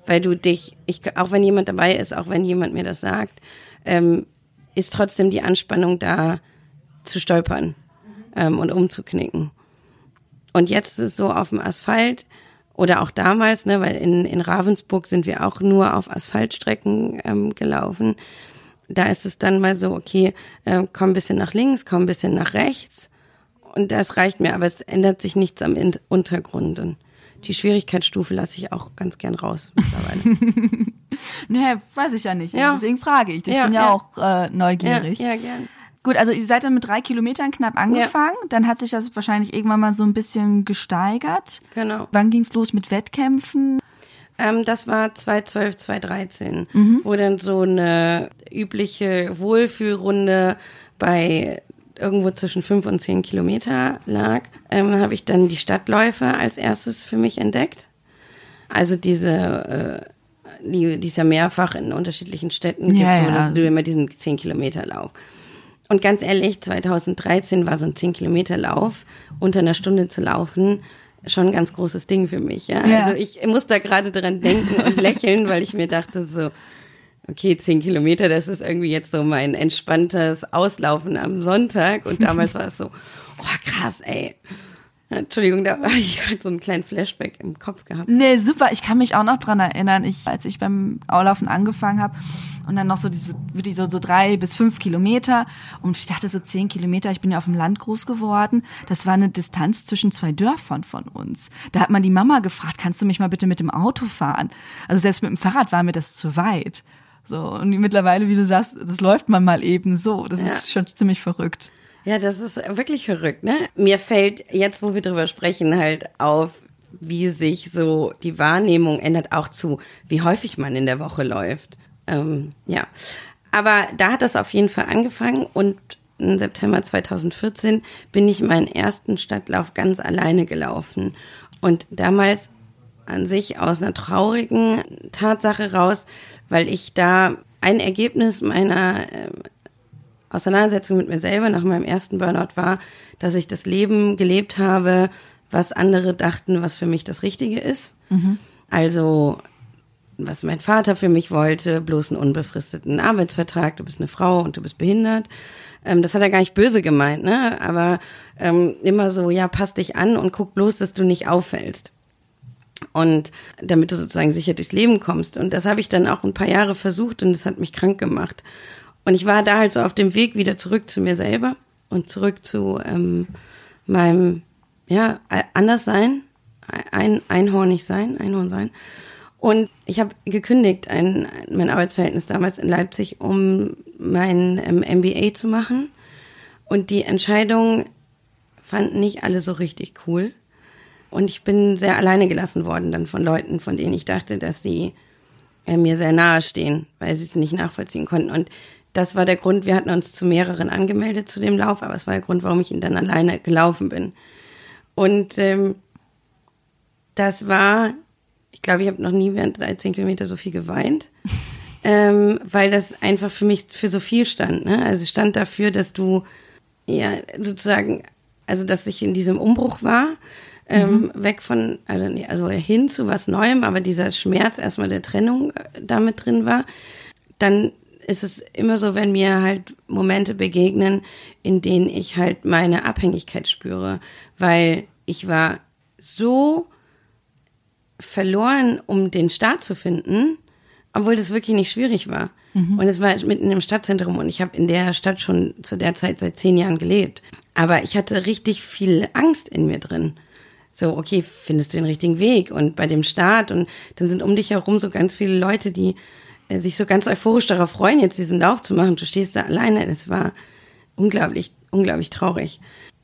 weil du dich, ich, auch wenn jemand dabei ist, auch wenn jemand mir das sagt, ähm, ist trotzdem die Anspannung da zu stolpern ähm, und umzuknicken. Und jetzt ist es so auf dem Asphalt oder auch damals, ne, weil in, in Ravensburg sind wir auch nur auf Asphaltstrecken ähm, gelaufen da ist es dann mal so, okay, äh, komm ein bisschen nach links, komm ein bisschen nach rechts. Und das reicht mir, aber es ändert sich nichts am In Untergrund. Und die Schwierigkeitsstufe lasse ich auch ganz gern raus mittlerweile. [LAUGHS] naja, weiß ich ja nicht. Ja. Deswegen frage ich. Ich ja, bin ja, ja. auch äh, neugierig. Ja, ja, gern. Gut, also ihr seid dann mit drei Kilometern knapp angefangen. Ja. Dann hat sich das wahrscheinlich irgendwann mal so ein bisschen gesteigert. Genau. Wann ging's los mit Wettkämpfen? Ähm, das war 2012, 2013, mhm. wo dann so eine übliche Wohlfühlrunde bei irgendwo zwischen fünf und zehn Kilometer lag, ähm, habe ich dann die Stadtläufe als erstes für mich entdeckt. Also diese, äh, die, die ist ja mehrfach in unterschiedlichen Städten gibt, ja, ja. dass du immer diesen zehn Kilometer Lauf. Und ganz ehrlich, 2013 war so ein 10 Kilometer Lauf unter einer Stunde zu laufen schon ein ganz großes Ding für mich. Ja? ja. Also ich muss da gerade dran denken und [LAUGHS] lächeln, weil ich mir dachte so, okay, zehn Kilometer, das ist irgendwie jetzt so mein entspanntes Auslaufen am Sonntag. Und damals war es so, oh krass, ey. Entschuldigung, da habe ich gerade so einen kleinen Flashback im Kopf gehabt. Nee, super. Ich kann mich auch noch dran erinnern, ich, als ich beim Aulaufen angefangen habe und dann noch so diese, wirklich so, so drei bis fünf Kilometer und ich dachte so zehn Kilometer, ich bin ja auf dem Land groß geworden. Das war eine Distanz zwischen zwei Dörfern von uns. Da hat man die Mama gefragt, kannst du mich mal bitte mit dem Auto fahren? Also selbst mit dem Fahrrad war mir das zu weit. So, und mittlerweile, wie du sagst, das läuft man mal eben so. Das ja. ist schon ziemlich verrückt. Ja, das ist wirklich verrückt, ne? Mir fällt jetzt, wo wir drüber sprechen, halt auf, wie sich so die Wahrnehmung ändert, auch zu, wie häufig man in der Woche läuft. Ähm, ja. Aber da hat das auf jeden Fall angefangen und im September 2014 bin ich meinen ersten Stadtlauf ganz alleine gelaufen. Und damals an sich aus einer traurigen Tatsache raus, weil ich da ein Ergebnis meiner äh, Auseinandersetzung mit mir selber nach meinem ersten Burnout war, dass ich das Leben gelebt habe, was andere dachten, was für mich das Richtige ist. Mhm. Also was mein Vater für mich wollte, bloß einen unbefristeten Arbeitsvertrag, du bist eine Frau und du bist behindert. Ähm, das hat er gar nicht böse gemeint, ne? Aber ähm, immer so, ja, pass dich an und guck bloß, dass du nicht auffällst. Und damit du sozusagen sicher durchs Leben kommst. Und das habe ich dann auch ein paar Jahre versucht und das hat mich krank gemacht. Und ich war da halt so auf dem Weg wieder zurück zu mir selber und zurück zu ähm, meinem, ja, Anderssein, ein, einhornig sein, Einhorn sein. Und ich habe gekündigt, ein, mein Arbeitsverhältnis damals in Leipzig, um mein ähm, MBA zu machen. Und die Entscheidung fanden nicht alle so richtig cool. Und ich bin sehr alleine gelassen worden dann von Leuten, von denen ich dachte, dass sie äh, mir sehr nahe stehen, weil sie es nicht nachvollziehen konnten. Und das war der Grund, wir hatten uns zu mehreren angemeldet zu dem Lauf, aber es war der Grund, warum ich ihn dann alleine gelaufen bin. Und ähm, das war ich glaube, ich habe noch nie während 13 Kilometer so viel geweint, [LAUGHS] ähm, weil das einfach für mich für so viel stand. Ne? Also stand dafür, dass du ja sozusagen, also dass ich in diesem Umbruch war, ähm, mhm. weg von, also, also hin zu was Neuem, aber dieser Schmerz erstmal der Trennung äh, damit drin war, dann ist es immer so, wenn mir halt Momente begegnen, in denen ich halt meine Abhängigkeit spüre, weil ich war so verloren, um den Start zu finden, obwohl das wirklich nicht schwierig war. Mhm. Und es war mitten im Stadtzentrum und ich habe in der Stadt schon zu der Zeit seit zehn Jahren gelebt. Aber ich hatte richtig viel Angst in mir drin. So, okay, findest du den richtigen Weg? Und bei dem Start und dann sind um dich herum so ganz viele Leute, die äh, sich so ganz euphorisch darauf freuen, jetzt diesen Lauf zu machen. Du stehst da alleine. Das war unglaublich, unglaublich traurig.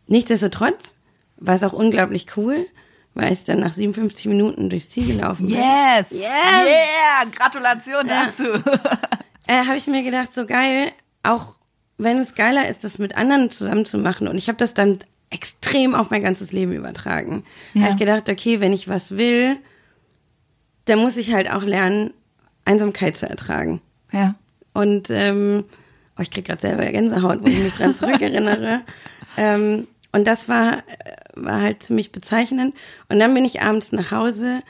Nichtsdestotrotz war es auch unglaublich cool weil ich dann nach 57 Minuten durchs Ziel gelaufen bin. Yes! Yes! Yeah! Gratulation ja. dazu. [LAUGHS] äh, habe ich mir gedacht, so geil, auch wenn es geiler ist, das mit anderen zusammen zu machen. Und ich habe das dann extrem auf mein ganzes Leben übertragen. Ja. Habe ich gedacht, okay, wenn ich was will, dann muss ich halt auch lernen, Einsamkeit zu ertragen. Ja. Und ähm, oh, ich krieg gerade selber Gänsehaut, wo ich mich dran zurückerinnere. [LAUGHS] ähm, und das war, war halt ziemlich bezeichnend. Und dann bin ich abends nach Hause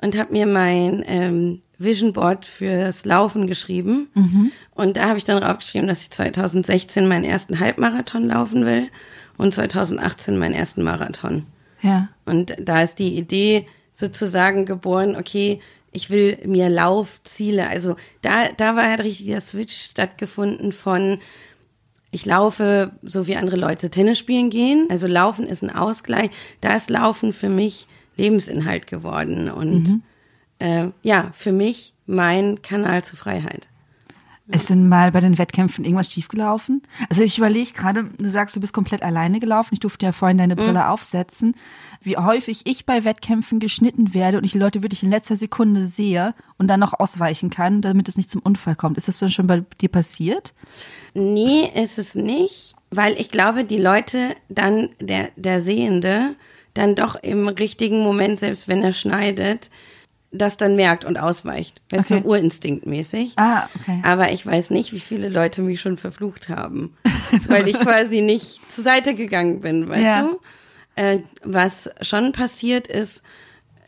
und habe mir mein ähm, Vision Board fürs Laufen geschrieben. Mhm. Und da habe ich dann draufgeschrieben, dass ich 2016 meinen ersten Halbmarathon laufen will und 2018 meinen ersten Marathon. Ja. Und da ist die Idee sozusagen geboren, okay, ich will mir Laufziele, also da, da war halt richtig der Switch stattgefunden von, ich laufe, so wie andere Leute Tennis spielen gehen. Also Laufen ist ein Ausgleich. Da ist Laufen für mich Lebensinhalt geworden und mhm. äh, ja, für mich mein Kanal zur Freiheit. Ist denn mal bei den Wettkämpfen irgendwas schiefgelaufen? Also ich überlege gerade, du sagst, du bist komplett alleine gelaufen. Ich durfte ja vorhin deine Brille mhm. aufsetzen. Wie häufig ich bei Wettkämpfen geschnitten werde und ich die Leute wirklich in letzter Sekunde sehe und dann noch ausweichen kann, damit es nicht zum Unfall kommt. Ist das denn schon bei dir passiert? Nee, ist es nicht, weil ich glaube, die Leute dann, der, der Sehende, dann doch im richtigen Moment, selbst wenn er schneidet, das dann merkt und ausweicht. Weißt okay. du, urinstinktmäßig. Ah, okay. Aber ich weiß nicht, wie viele Leute mich schon verflucht haben, [LAUGHS] weil ich quasi nicht zur Seite gegangen bin, weißt ja. du? Äh, was schon passiert ist,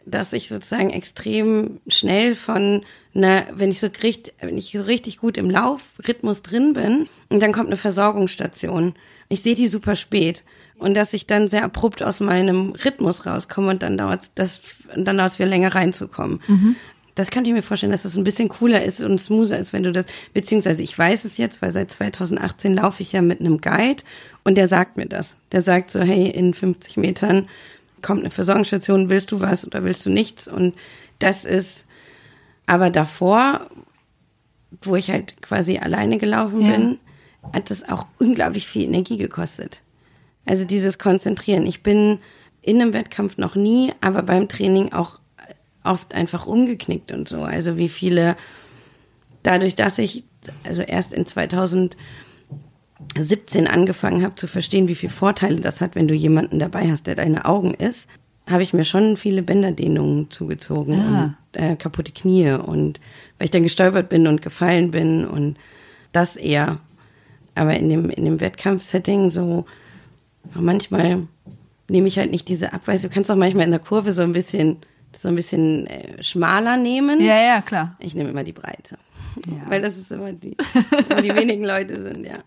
dass ich sozusagen extrem schnell von einer, wenn ich so richtig, wenn ich so richtig gut im Laufrhythmus drin bin, und dann kommt eine Versorgungsstation. Ich sehe die super spät. Und dass ich dann sehr abrupt aus meinem Rhythmus rauskomme und dann dauert das, dann dauert es wieder länger reinzukommen. Mhm. Das könnte ich mir vorstellen, dass das ein bisschen cooler ist und smoother ist, wenn du das, beziehungsweise ich weiß es jetzt, weil seit 2018 laufe ich ja mit einem Guide und der sagt mir das. Der sagt so, hey, in 50 Metern kommt eine Versorgungsstation, willst du was oder willst du nichts? Und das ist aber davor, wo ich halt quasi alleine gelaufen ja. bin, hat das auch unglaublich viel Energie gekostet. Also dieses Konzentrieren. Ich bin in einem Wettkampf noch nie, aber beim Training auch oft einfach umgeknickt und so. Also wie viele, dadurch, dass ich also erst in 2017 angefangen habe zu verstehen, wie viele Vorteile das hat, wenn du jemanden dabei hast, der deine Augen ist, habe ich mir schon viele Bänderdehnungen zugezogen ja. und äh, kaputte Knie und weil ich dann gestolpert bin und gefallen bin und das eher. Aber in dem, in dem Wettkampfsetting so, manchmal nehme ich halt nicht diese Abweisung. Du kannst auch manchmal in der Kurve so ein bisschen so ein bisschen äh, schmaler nehmen. Ja, ja, klar. Ich nehme immer die Breite. Ja. [LAUGHS] Weil das ist immer die, wo die wenigen Leute sind, ja. [LAUGHS]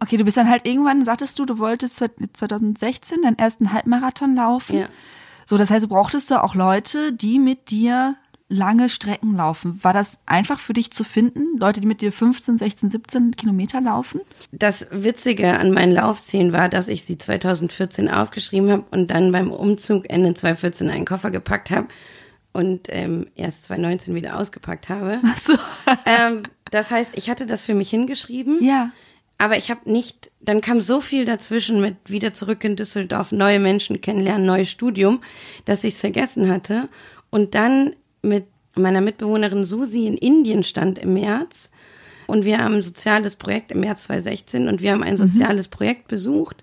Okay, du bist dann halt irgendwann, sagtest du, du wolltest 2016 deinen ersten Halbmarathon laufen. Ja. So, das heißt, du brauchtest du auch Leute, die mit dir lange Strecken laufen. War das einfach für dich zu finden? Leute, die mit dir 15, 16, 17 Kilometer laufen? Das Witzige an meinen Laufzielen war, dass ich sie 2014 aufgeschrieben habe und dann beim Umzug Ende 2014 einen Koffer gepackt habe und ähm, erst 2019 wieder ausgepackt habe. Ach so. [LAUGHS] ähm, das heißt, ich hatte das für mich hingeschrieben. Ja. Aber ich habe nicht, dann kam so viel dazwischen mit wieder zurück in Düsseldorf, neue Menschen kennenlernen, neues Studium, dass ich es vergessen hatte. Und dann mit meiner Mitbewohnerin Susi in Indien stand im März. Und wir haben ein soziales Projekt im März 2016 und wir haben ein mhm. soziales mhm. Projekt besucht.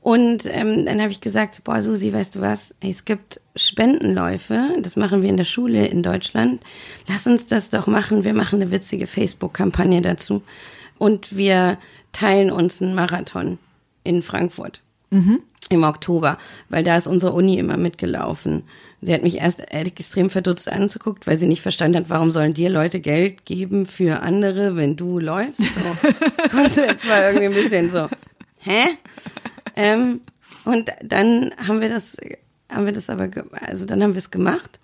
Und ähm, dann habe ich gesagt, boah, Susi, weißt du was? Hey, es gibt Spendenläufe, das machen wir in der Schule in Deutschland. Lass uns das doch machen. Wir machen eine witzige Facebook-Kampagne dazu. Und wir teilen uns einen Marathon in Frankfurt. Mhm im Oktober, weil da ist unsere Uni immer mitgelaufen. Sie hat mich erst extrem verdutzt anzuguckt, weil sie nicht verstanden hat, warum sollen dir Leute Geld geben für andere, wenn du läufst. So, [LAUGHS] [LAUGHS] das Konzept war irgendwie ein bisschen so, hä? Ähm, und dann haben wir das, haben wir das aber, also dann haben wir es gemacht.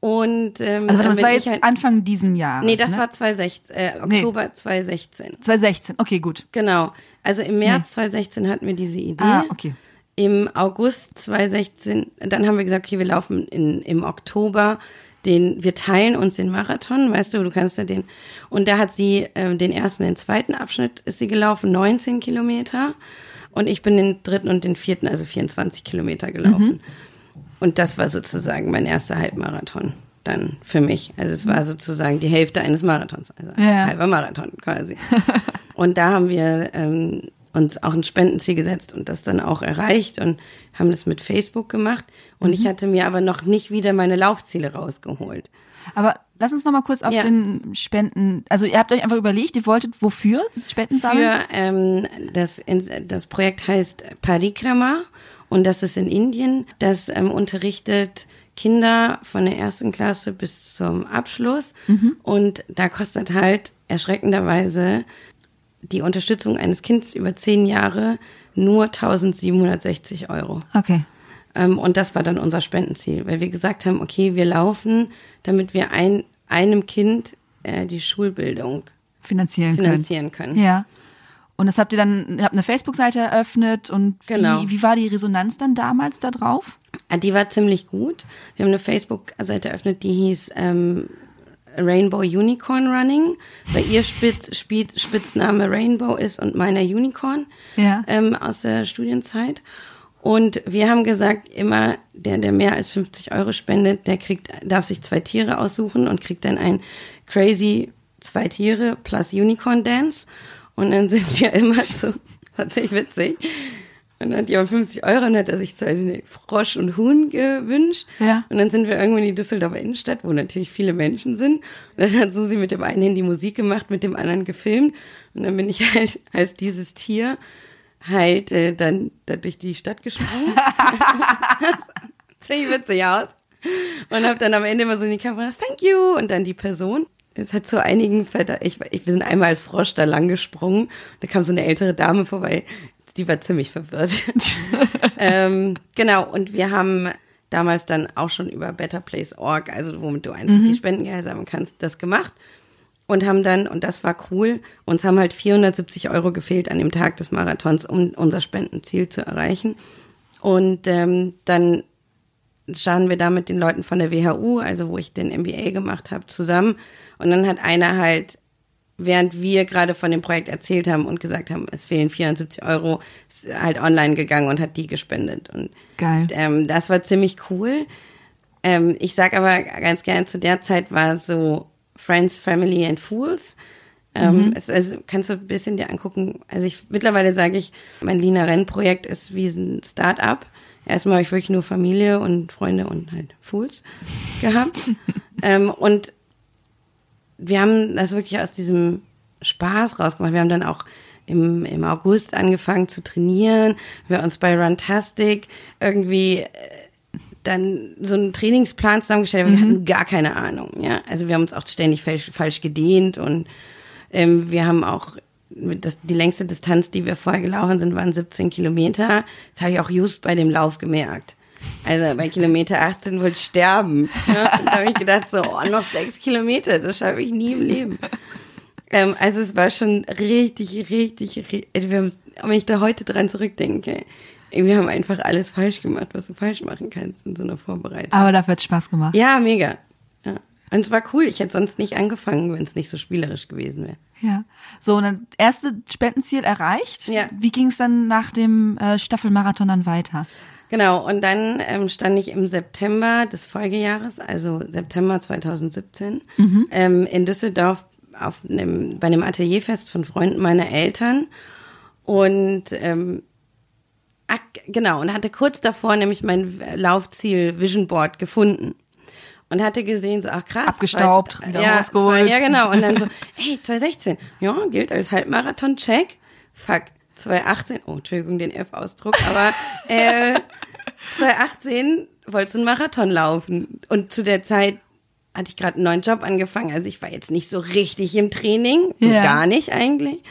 Und ähm, also das war jetzt halt, Anfang diesen Jahres. Nee, das ne? war 2016, äh, Oktober nee. 2016. 2016, okay, gut. Genau. Also im März nee. 2016 hatten wir diese Idee. Ah, okay im August 2016, dann haben wir gesagt, okay, wir laufen in, im Oktober den, wir teilen uns den Marathon, weißt du, du kannst ja den, und da hat sie äh, den ersten, den zweiten Abschnitt ist sie gelaufen, 19 Kilometer, und ich bin den dritten und den vierten, also 24 Kilometer gelaufen. Mhm. Und das war sozusagen mein erster Halbmarathon dann für mich. Also es war sozusagen die Hälfte eines Marathons, also ja. halber Marathon quasi. [LAUGHS] und da haben wir ähm, uns auch ein Spendenziel gesetzt und das dann auch erreicht und haben das mit Facebook gemacht. Und mhm. ich hatte mir aber noch nicht wieder meine Laufziele rausgeholt. Aber lass uns noch mal kurz auf ja. den Spenden. Also ihr habt euch einfach überlegt, ihr wolltet wofür Spenden sammeln? Für ähm, das das Projekt heißt Parikrama und das ist in Indien. Das ähm, unterrichtet Kinder von der ersten Klasse bis zum Abschluss mhm. und da kostet halt erschreckenderweise die Unterstützung eines Kindes über zehn Jahre nur 1760 Euro. Okay. Ähm, und das war dann unser Spendenziel, weil wir gesagt haben, okay, wir laufen, damit wir ein, einem Kind äh, die Schulbildung finanzieren, finanzieren können. können. Ja. Und das habt ihr dann, ihr habt eine Facebook-Seite eröffnet und genau. wie, wie war die Resonanz dann damals da drauf? Ah, die war ziemlich gut. Wir haben eine Facebook-Seite eröffnet, die hieß ähm, Rainbow Unicorn Running, weil ihr Spitz, Spitz, Spitzname Rainbow ist und meiner Unicorn ja. ähm, aus der Studienzeit. Und wir haben gesagt, immer der, der mehr als 50 Euro spendet, der kriegt, darf sich zwei Tiere aussuchen und kriegt dann ein crazy zwei Tiere plus Unicorn Dance. Und dann sind wir immer zu, [LAUGHS] tatsächlich witzig, und dann hat jemand 50 Euro und hat er sich zwei Frosch und Huhn gewünscht. Ja. Und dann sind wir irgendwann in die Düsseldorfer Innenstadt, wo natürlich viele Menschen sind. Und dann hat Susi mit dem einen Handy Musik gemacht, mit dem anderen gefilmt. Und dann bin ich halt [LAUGHS] als dieses Tier halt äh, dann da durch die Stadt gesprungen. [LAUGHS] [LAUGHS] Ziemlich witzig aus. Und habe dann am Ende immer so in die Kamera, thank you. Und dann die Person. Es hat zu einigen Vetter, ich, ich, wir sind einmal als Frosch da lang gesprungen. Da kam so eine ältere Dame vorbei die war ziemlich verwirrt. [LAUGHS] ähm, genau, und wir haben damals dann auch schon über betterplace.org, also womit du einfach mhm. die Spendengeld sammeln kannst, das gemacht. Und haben dann, und das war cool, uns haben halt 470 Euro gefehlt an dem Tag des Marathons, um unser Spendenziel zu erreichen. Und ähm, dann standen wir da mit den Leuten von der WHU, also wo ich den MBA gemacht habe, zusammen. Und dann hat einer halt während wir gerade von dem Projekt erzählt haben und gesagt haben, es fehlen 74 Euro, ist halt online gegangen und hat die gespendet. Und Geil. Ähm, das war ziemlich cool. Ähm, ich sag aber ganz gerne, zu der Zeit war so Friends, Family and Fools. Ähm, mhm. es, also kannst du ein bisschen dir angucken. Also ich mittlerweile sage ich, mein Lina Renn Projekt ist wie ein Start-up. Erstmal habe ich wirklich nur Familie und Freunde und halt Fools gehabt. [LAUGHS] ähm, und wir haben das wirklich aus diesem Spaß rausgemacht. Wir haben dann auch im, im August angefangen zu trainieren. Wir uns bei Runtastic irgendwie äh, dann so einen Trainingsplan zusammengestellt, aber mhm. wir hatten gar keine Ahnung, ja. Also wir haben uns auch ständig falsch, falsch gedehnt und ähm, wir haben auch das, die längste Distanz, die wir vorher gelaufen sind, waren 17 Kilometer. Das habe ich auch just bei dem Lauf gemerkt. Also bei Kilometer 18 wollte ich sterben. Und [LAUGHS] da habe ich gedacht, so, oh, noch sechs Kilometer, das schaffe ich nie im Leben. Ähm, also es war schon richtig, richtig, richtig also wir haben, wenn ich da heute dran zurückdenke, wir haben einfach alles falsch gemacht, was du falsch machen kannst in so einer Vorbereitung. Aber dafür hat Spaß gemacht. Ja, mega. Ja. Und es war cool. Ich hätte sonst nicht angefangen, wenn es nicht so spielerisch gewesen wäre. Ja. So, und dann erste Spendenziel erreicht. Ja. Wie ging es dann nach dem äh, Staffelmarathon dann weiter? Genau, und dann ähm, stand ich im September des Folgejahres, also September 2017, mhm. ähm, in Düsseldorf auf einem, bei einem Atelierfest von Freunden meiner Eltern. Und ähm, ach, genau, und hatte kurz davor nämlich mein Laufziel Vision Board gefunden und hatte gesehen, so, ach krass. Abgestaubt, zwei, wieder ja, rausgeholt. Zwei, ja, genau. Und dann so, [LAUGHS] hey, 2016, ja, gilt als Halbmarathon, check. Fuck, 2018, oh, Entschuldigung, den F-Ausdruck, aber äh, [LAUGHS] 2018 wolltest du einen Marathon laufen. Und zu der Zeit hatte ich gerade einen neuen Job angefangen. Also ich war jetzt nicht so richtig im Training, so ja. gar nicht eigentlich.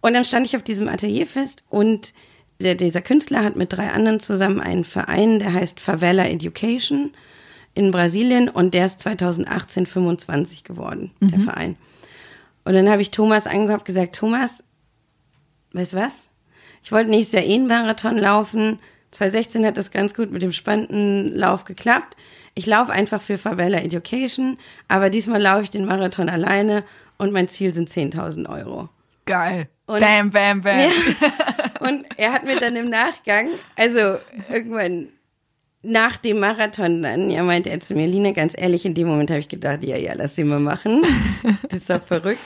Und dann stand ich auf diesem Atelierfest und der, dieser Künstler hat mit drei anderen zusammen einen Verein, der heißt Favela Education in Brasilien und der ist 2018 25 geworden, mhm. der Verein. Und dann habe ich Thomas angeguckt gesagt, Thomas, weißt du was? Ich wollte nächstes Jahr eh einen Marathon laufen. 2016 hat das ganz gut mit dem Spendenlauf geklappt. Ich laufe einfach für Favela Education, aber diesmal laufe ich den Marathon alleine und mein Ziel sind 10.000 Euro. Geil. Und, bam, bam, bam. Ja, [LAUGHS] und er hat mir dann im Nachgang, also irgendwann nach dem Marathon dann, ja, meinte er zu mir, Lina, ganz ehrlich, in dem Moment habe ich gedacht, ja, ja, lass sie mal machen. Das ist doch verrückt.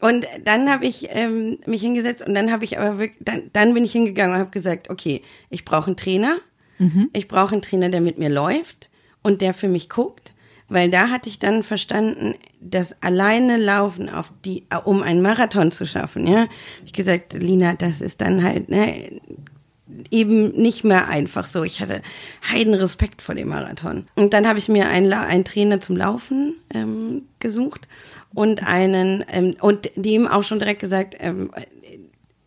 Und dann habe ich ähm, mich hingesetzt und dann habe ich aber wirklich, dann, dann bin ich hingegangen und habe gesagt, okay, ich brauche einen Trainer. Mhm. Ich brauche einen Trainer, der mit mir läuft und der für mich guckt, weil da hatte ich dann verstanden, das alleine Laufen auf die, um einen Marathon zu schaffen, ja. Ich gesagt, Lina, das ist dann halt, ne, eben nicht mehr einfach so. Ich hatte heiden Respekt vor dem Marathon. Und dann habe ich mir einen, einen Trainer zum Laufen ähm, gesucht und einen ähm, und dem auch schon direkt gesagt, ähm,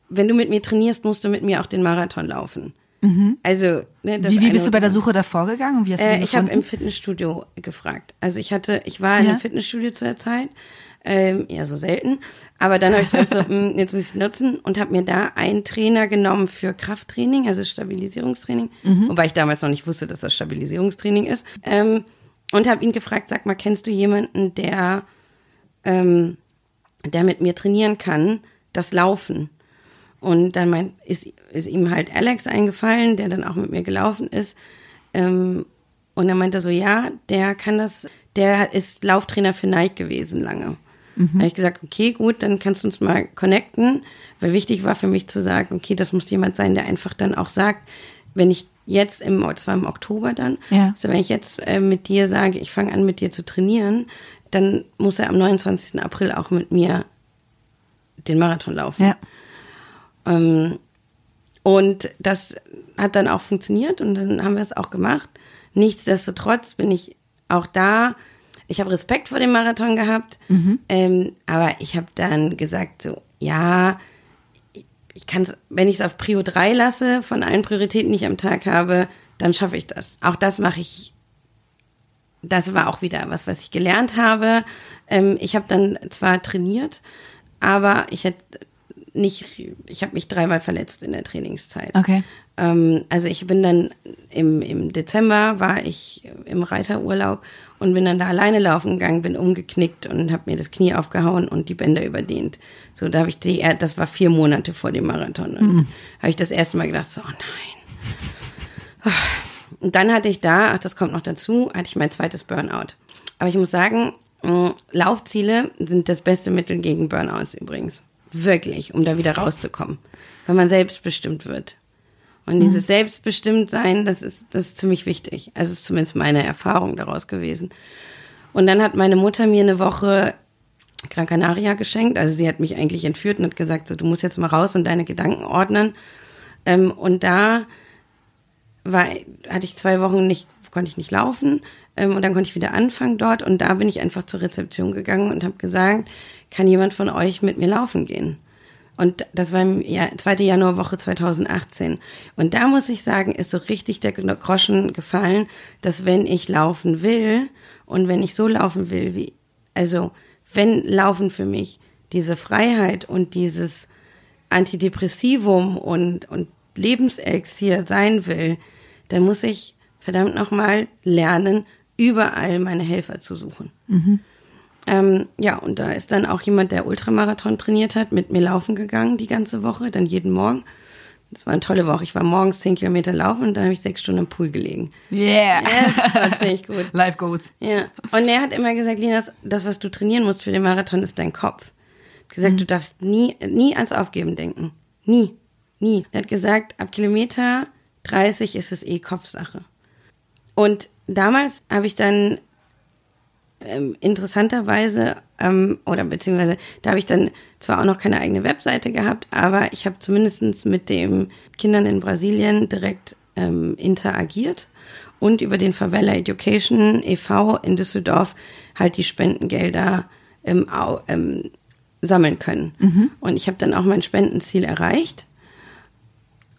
wenn du mit mir trainierst, musst du mit mir auch den Marathon laufen. Mhm. Also, ne, wie, wie bist du bei der Suche davor gegangen? Wie hast du äh, ich habe im Fitnessstudio gefragt. Also ich hatte, ich war in einem Fitnessstudio zu der Zeit, ähm, ja so selten, aber dann habe ich gedacht, so, mh, [LAUGHS] hm, jetzt muss ich nutzen und habe mir da einen Trainer genommen für Krafttraining, also Stabilisierungstraining, mhm. wobei ich damals noch nicht wusste, dass das Stabilisierungstraining ist, ähm, und habe ihn gefragt, sag mal, kennst du jemanden, der, ähm, der mit mir trainieren kann, das Laufen? Und dann mein, ist, ist ihm halt Alex eingefallen, der dann auch mit mir gelaufen ist. Ähm, und er meinte so, ja, der kann das, der ist Lauftrainer für Nike gewesen lange. Mhm. Da habe ich gesagt, okay, gut, dann kannst du uns mal connecten. Weil wichtig war für mich zu sagen, okay, das muss jemand sein, der einfach dann auch sagt, wenn ich jetzt im, das war im Oktober dann, ja. also wenn ich jetzt äh, mit dir sage, ich fange an mit dir zu trainieren, dann muss er am 29. April auch mit mir den Marathon laufen. Ja. Ähm, und das hat dann auch funktioniert und dann haben wir es auch gemacht. Nichtsdestotrotz bin ich auch da. Ich habe Respekt vor dem Marathon gehabt, mhm. ähm, aber ich habe dann gesagt so, ja, ich, ich kann wenn ich es auf Prio 3 lasse von allen Prioritäten, die ich am Tag habe, dann schaffe ich das. Auch das mache ich. Das war auch wieder was, was ich gelernt habe. Ähm, ich habe dann zwar trainiert, aber ich hätte nicht, ich habe mich dreimal verletzt in der Trainingszeit. Okay. Ähm, also ich bin dann im, im Dezember war ich im Reiterurlaub und bin dann da alleine laufen gegangen, bin umgeknickt und habe mir das Knie aufgehauen und die Bänder überdehnt. So, da habe ich die, das war vier Monate vor dem Marathon. Mhm. habe ich das erste Mal gedacht, so, oh nein. [LAUGHS] Und dann hatte ich da, ach, das kommt noch dazu, hatte ich mein zweites Burnout. Aber ich muss sagen, Laufziele sind das beste Mittel gegen Burnouts übrigens. Wirklich, um da wieder rauszukommen. Weil man selbstbestimmt wird. Und dieses mhm. Selbstbestimmtsein, das ist, das ist ziemlich wichtig. Also ist zumindest meine Erfahrung daraus gewesen. Und dann hat meine Mutter mir eine Woche Gran Canaria geschenkt. Also sie hat mich eigentlich entführt und hat gesagt, so, du musst jetzt mal raus und deine Gedanken ordnen. Ähm, und da war, hatte ich zwei Wochen nicht, konnte ich nicht laufen ähm, und dann konnte ich wieder anfangen dort und da bin ich einfach zur Rezeption gegangen und habe gesagt, kann jemand von euch mit mir laufen gehen? Und das war im ja, zweite Januarwoche 2018. Und da muss ich sagen, ist so richtig der Groschen gefallen, dass wenn ich laufen will und wenn ich so laufen will, wie, also wenn Laufen für mich diese Freiheit und dieses Antidepressivum und, und Lebenselixier sein will, dann muss ich verdammt nochmal lernen, überall meine Helfer zu suchen. Mhm. Ähm, ja, und da ist dann auch jemand, der Ultramarathon trainiert hat, mit mir laufen gegangen die ganze Woche, dann jeden Morgen. Das war eine tolle Woche. Ich war morgens zehn Kilometer laufen und dann habe ich sechs Stunden im Pool gelegen. Yeah. Yes, das war ziemlich [LAUGHS] gut. Life goes. Ja. Und er hat immer gesagt, Linas, das, was du trainieren musst für den Marathon, ist dein Kopf. Gesagt, mhm. du darfst nie, nie ans Aufgeben denken. Nie. Nie. Er hat gesagt, ab Kilometer 30 ist es eh Kopfsache. Und damals habe ich dann ähm, interessanterweise, ähm, oder beziehungsweise da habe ich dann zwar auch noch keine eigene Webseite gehabt, aber ich habe zumindest mit den Kindern in Brasilien direkt ähm, interagiert und über den Favela Education e.V. in Düsseldorf halt die Spendengelder ähm, ähm, sammeln können. Mhm. Und ich habe dann auch mein Spendenziel erreicht.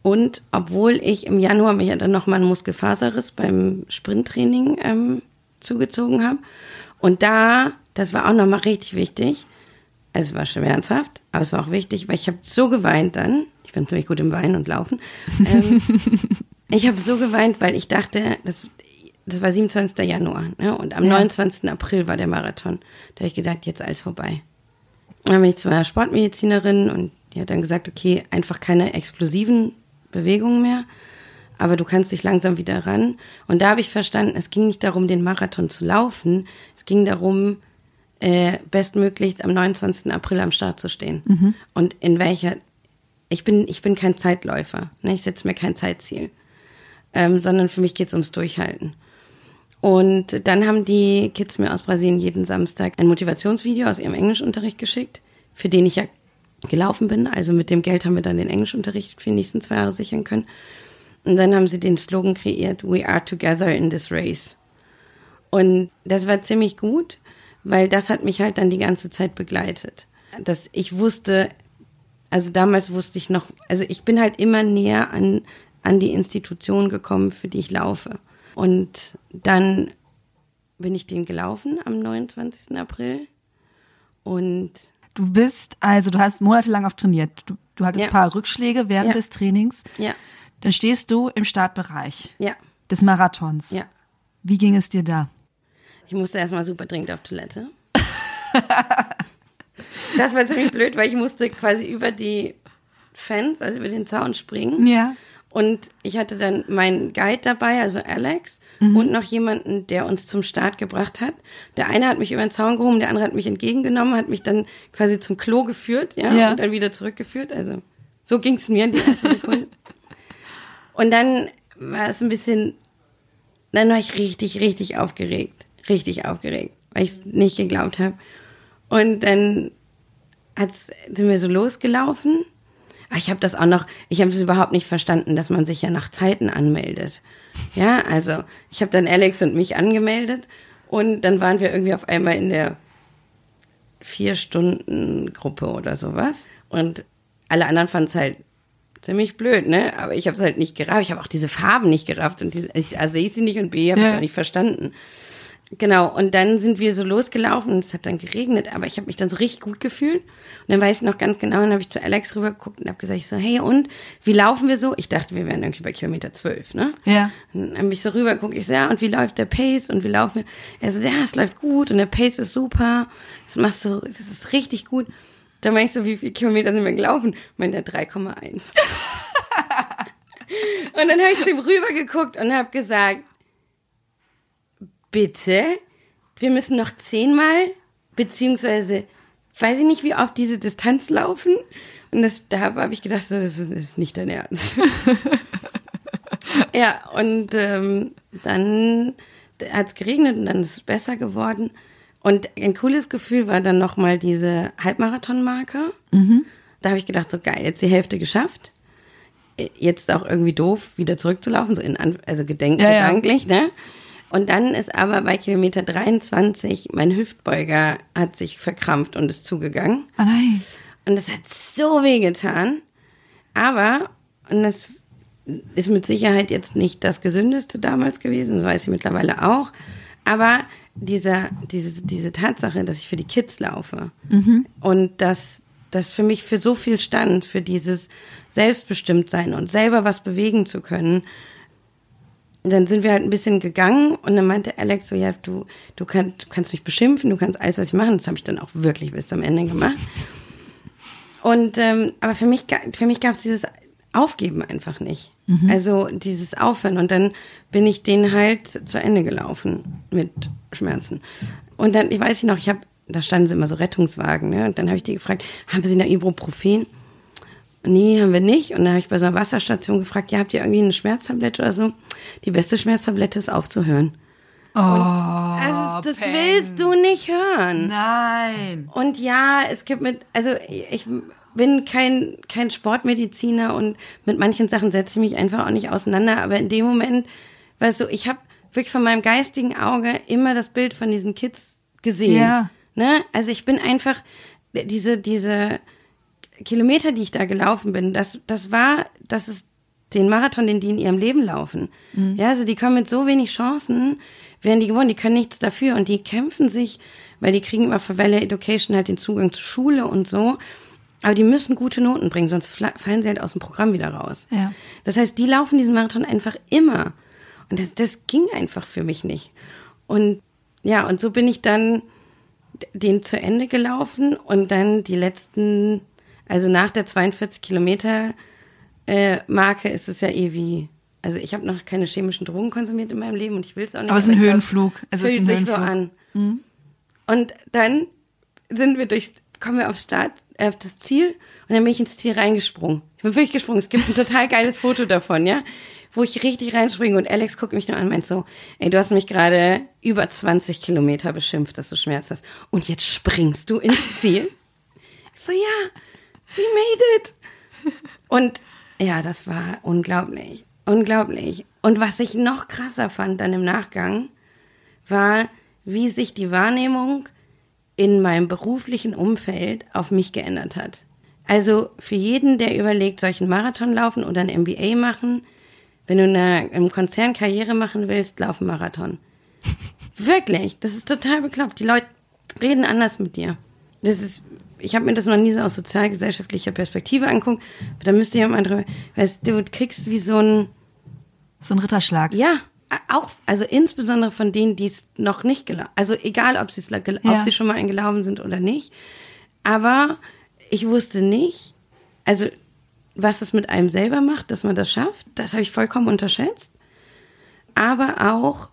Und obwohl ich im Januar mich ja dann nochmal einen Muskelfaserriss beim Sprinttraining ähm, zugezogen habe und da, das war auch nochmal richtig wichtig. Es war schmerzhaft, aber es war auch wichtig, weil ich habe so geweint dann. Ich bin ziemlich gut im Weinen und Laufen. Ähm, [LAUGHS] ich habe so geweint, weil ich dachte, das, das war 27. Januar ne? und am ja. 29. April war der Marathon. Da habe ich gedacht, jetzt alles vorbei. Dann bin ich zu einer Sportmedizinerin und die hat dann gesagt, okay, einfach keine explosiven Bewegungen mehr aber du kannst dich langsam wieder ran. Und da habe ich verstanden, es ging nicht darum, den Marathon zu laufen, es ging darum, äh, bestmöglich am 29. April am Start zu stehen. Mhm. Und in welcher, ich bin, ich bin kein Zeitläufer, ne? ich setze mir kein Zeitziel, ähm, sondern für mich geht es ums Durchhalten. Und dann haben die Kids mir aus Brasilien jeden Samstag ein Motivationsvideo aus ihrem Englischunterricht geschickt, für den ich ja gelaufen bin. Also mit dem Geld haben wir dann den Englischunterricht für die nächsten zwei Jahre sichern können. Und dann haben sie den Slogan kreiert, We are together in this race. Und das war ziemlich gut, weil das hat mich halt dann die ganze Zeit begleitet. Dass ich wusste, also damals wusste ich noch, also ich bin halt immer näher an, an die Institution gekommen, für die ich laufe. Und dann bin ich den gelaufen am 29. April. Und du bist, also du hast monatelang auf trainiert. Du, du hattest ja. ein paar Rückschläge während ja. des Trainings. Ja. Dann stehst du im Startbereich ja. des Marathons. Ja. Wie ging es dir da? Ich musste erstmal super dringend auf Toilette. [LAUGHS] das war ziemlich blöd, weil ich musste quasi über die Fans, also über den Zaun springen. Ja. Und ich hatte dann meinen Guide dabei, also Alex, mhm. und noch jemanden, der uns zum Start gebracht hat. Der eine hat mich über den Zaun gehoben, der andere hat mich entgegengenommen, hat mich dann quasi zum Klo geführt, ja, ja. und dann wieder zurückgeführt. Also so ging es mir in die ersten Sekunden. [LAUGHS] Und dann war es ein bisschen, dann war ich richtig, richtig aufgeregt. Richtig aufgeregt, weil ich es nicht geglaubt habe. Und dann hat's, sind wir so losgelaufen. Aber ich habe das auch noch, ich habe es überhaupt nicht verstanden, dass man sich ja nach Zeiten anmeldet. Ja, also ich habe dann Alex und mich angemeldet und dann waren wir irgendwie auf einmal in der vier Stunden Gruppe oder sowas. Und alle anderen fanden es halt ziemlich blöd, ne? Aber ich habe es halt nicht gerafft. Ich habe auch diese Farben nicht gerafft und diese, ich, A sehe ich sie nicht und B habe ich ja. auch nicht verstanden. Genau, und dann sind wir so losgelaufen und es hat dann geregnet, aber ich habe mich dann so richtig gut gefühlt. Und dann weiß ich noch ganz genau, dann habe ich zu Alex rübergeguckt und habe gesagt, ich so, hey, und wie laufen wir so? Ich dachte, wir wären irgendwie bei Kilometer zwölf, ne? Ja. Und dann habe ich so rübergeguckt, ich so, ja, und wie läuft der Pace und wie laufen wir? Er so, ja, es läuft gut und der Pace ist super. Das machst du, das ist richtig gut. Da meine ich so, wie viele Kilometer sind wir gelaufen? Meint er 3,1. [LAUGHS] und dann habe ich zu ihm rübergeguckt und habe gesagt, bitte, wir müssen noch zehnmal, beziehungsweise weiß ich nicht, wie oft diese Distanz laufen. Und das, da habe ich gedacht, so, das, ist, nicht dein Ernst. [LAUGHS] ja, und ähm, dann hat es geregnet und dann ist es besser geworden. Und ein cooles Gefühl war dann nochmal diese Halbmarathon-Marke. Mhm. Da habe ich gedacht, so geil, jetzt die Hälfte geschafft. Jetzt auch irgendwie doof, wieder zurückzulaufen, so in, also gedenken, ja, ja. ne? Und dann ist aber bei Kilometer 23 mein Hüftbeuger hat sich verkrampft und ist zugegangen. Oh nein. Und es hat so weh getan. Aber, und das ist mit Sicherheit jetzt nicht das Gesündeste damals gewesen, das weiß ich mittlerweile auch. Aber dieser, diese, diese Tatsache, dass ich für die Kids laufe mhm. und dass das für mich für so viel stand, für dieses Selbstbestimmtsein und selber was bewegen zu können. Dann sind wir halt ein bisschen gegangen und dann meinte Alex so, ja, du, du, kannst, du kannst mich beschimpfen, du kannst alles, was ich machen. Das habe ich dann auch wirklich bis zum Ende gemacht. Und ähm, aber für mich, für mich gab es dieses Aufgeben einfach nicht. Mhm. Also dieses Aufhören. Und dann bin ich den halt zu Ende gelaufen mit Schmerzen. Und dann, ich weiß nicht noch, ich habe, da standen sie immer so Rettungswagen, ne? Und dann habe ich die gefragt, haben Sie eine Ibuprofen? Nee, haben wir nicht. Und dann habe ich bei so einer Wasserstation gefragt, ja, habt ihr irgendwie eine Schmerztablette oder so? Die beste Schmerztablette ist aufzuhören. Oh, also, das Pen. willst du nicht hören. Nein. Und ja, es gibt mit, also ich bin kein, kein Sportmediziner und mit manchen Sachen setze ich mich einfach auch nicht auseinander. Aber in dem Moment, weißt du, ich habe wirklich von meinem geistigen Auge immer das Bild von diesen Kids gesehen. Ja. Ne? Also ich bin einfach diese, diese Kilometer, die ich da gelaufen bin, das, das war, das ist den Marathon, den die in ihrem Leben laufen. Mhm. Ja, also die kommen mit so wenig Chancen, werden die gewonnen, die können nichts dafür und die kämpfen sich, weil die kriegen immer für Value Education halt den Zugang zur Schule und so. Aber die müssen gute Noten bringen, sonst fallen sie halt aus dem Programm wieder raus. Ja. Das heißt, die laufen diesen Marathon einfach immer. Und das, das ging einfach für mich nicht. Und ja, und so bin ich dann den zu Ende gelaufen und dann die letzten, also nach der 42 Kilometer äh, Marke ist es ja eh wie, also ich habe noch keine chemischen Drogen konsumiert in meinem Leben und ich will es auch nicht. Aber es ist ein Höhenflug. Es fühlt ist ein sich Höhenflug. so an. Mhm. Und dann sind wir durch, kommen wir aufs Start, äh, auf das Ziel und dann bin ich ins Ziel reingesprungen. Ich bin wirklich gesprungen. Es gibt ein total geiles Foto davon, ja, wo ich richtig reinspringe und Alex guckt mich nur an und meint so, ey, du hast mich gerade über 20 Kilometer beschimpft, dass du Schmerz hast und jetzt springst du ins Ziel? Ich so, ja, we made it. Und ja, das war unglaublich, unglaublich. Und was ich noch krasser fand dann im Nachgang, war, wie sich die Wahrnehmung in meinem beruflichen Umfeld auf mich geändert hat. Also für jeden, der überlegt, solchen Marathon laufen oder ein MBA machen, wenn du eine, im Konzern Karriere machen willst, lauf einen Marathon. [LAUGHS] Wirklich, das ist total bekloppt. Die Leute reden anders mit dir. Das ist, ich habe mir das noch nie so aus sozialgesellschaftlicher Perspektive anguckt, aber da müsste jemand drüber, weißt du, kriegst wie so ein so ein Ritterschlag. Ja, auch, also insbesondere von denen, die es noch nicht gelaufen, also egal, ob, ja. ob sie schon mal eingelaufen sind oder nicht. Aber ich wusste nicht, also was es mit einem selber macht, dass man das schafft, das habe ich vollkommen unterschätzt. Aber auch,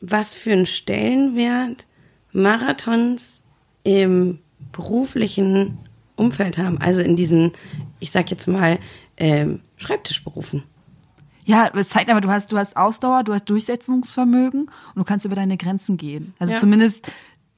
was für einen Stellenwert Marathons im beruflichen Umfeld haben. Also in diesen, ich sag jetzt mal, ähm, Schreibtischberufen. Ja, es zeigt aber, du hast, du hast Ausdauer, du hast Durchsetzungsvermögen und du kannst über deine Grenzen gehen. Also ja. zumindest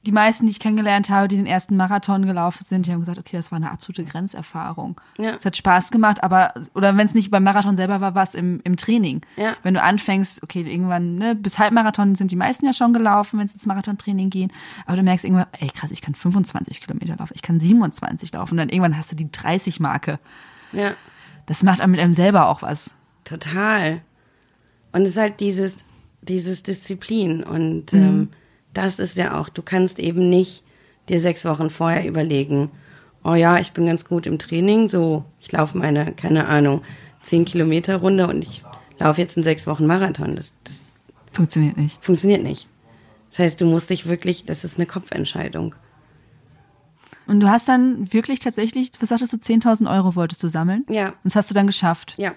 die meisten, die ich kennengelernt habe, die den ersten Marathon gelaufen sind, die haben gesagt, okay, das war eine absolute Grenzerfahrung. Ja. Es hat Spaß gemacht, aber, oder wenn es nicht beim Marathon selber war, war es im, im Training. Ja. Wenn du anfängst, okay, irgendwann, ne, bis Halbmarathon sind die meisten ja schon gelaufen, wenn es ins Marathontraining gehen, aber du merkst irgendwann, ey krass, ich kann 25 Kilometer laufen, ich kann 27 laufen und dann irgendwann hast du die 30 Marke. Ja. Das macht mit einem selber auch was. Total. Und es ist halt dieses, dieses Disziplin. Und mhm. ähm, das ist ja auch, du kannst eben nicht dir sechs Wochen vorher überlegen, oh ja, ich bin ganz gut im Training, so, ich laufe meine, keine Ahnung, zehn Kilometer Runde und ich laufe jetzt in sechs Wochen Marathon. Das, das funktioniert nicht. Funktioniert nicht. Das heißt, du musst dich wirklich, das ist eine Kopfentscheidung. Und du hast dann wirklich tatsächlich, was sagtest du, 10.000 Euro wolltest du sammeln? Ja. Und das hast du dann geschafft? Ja.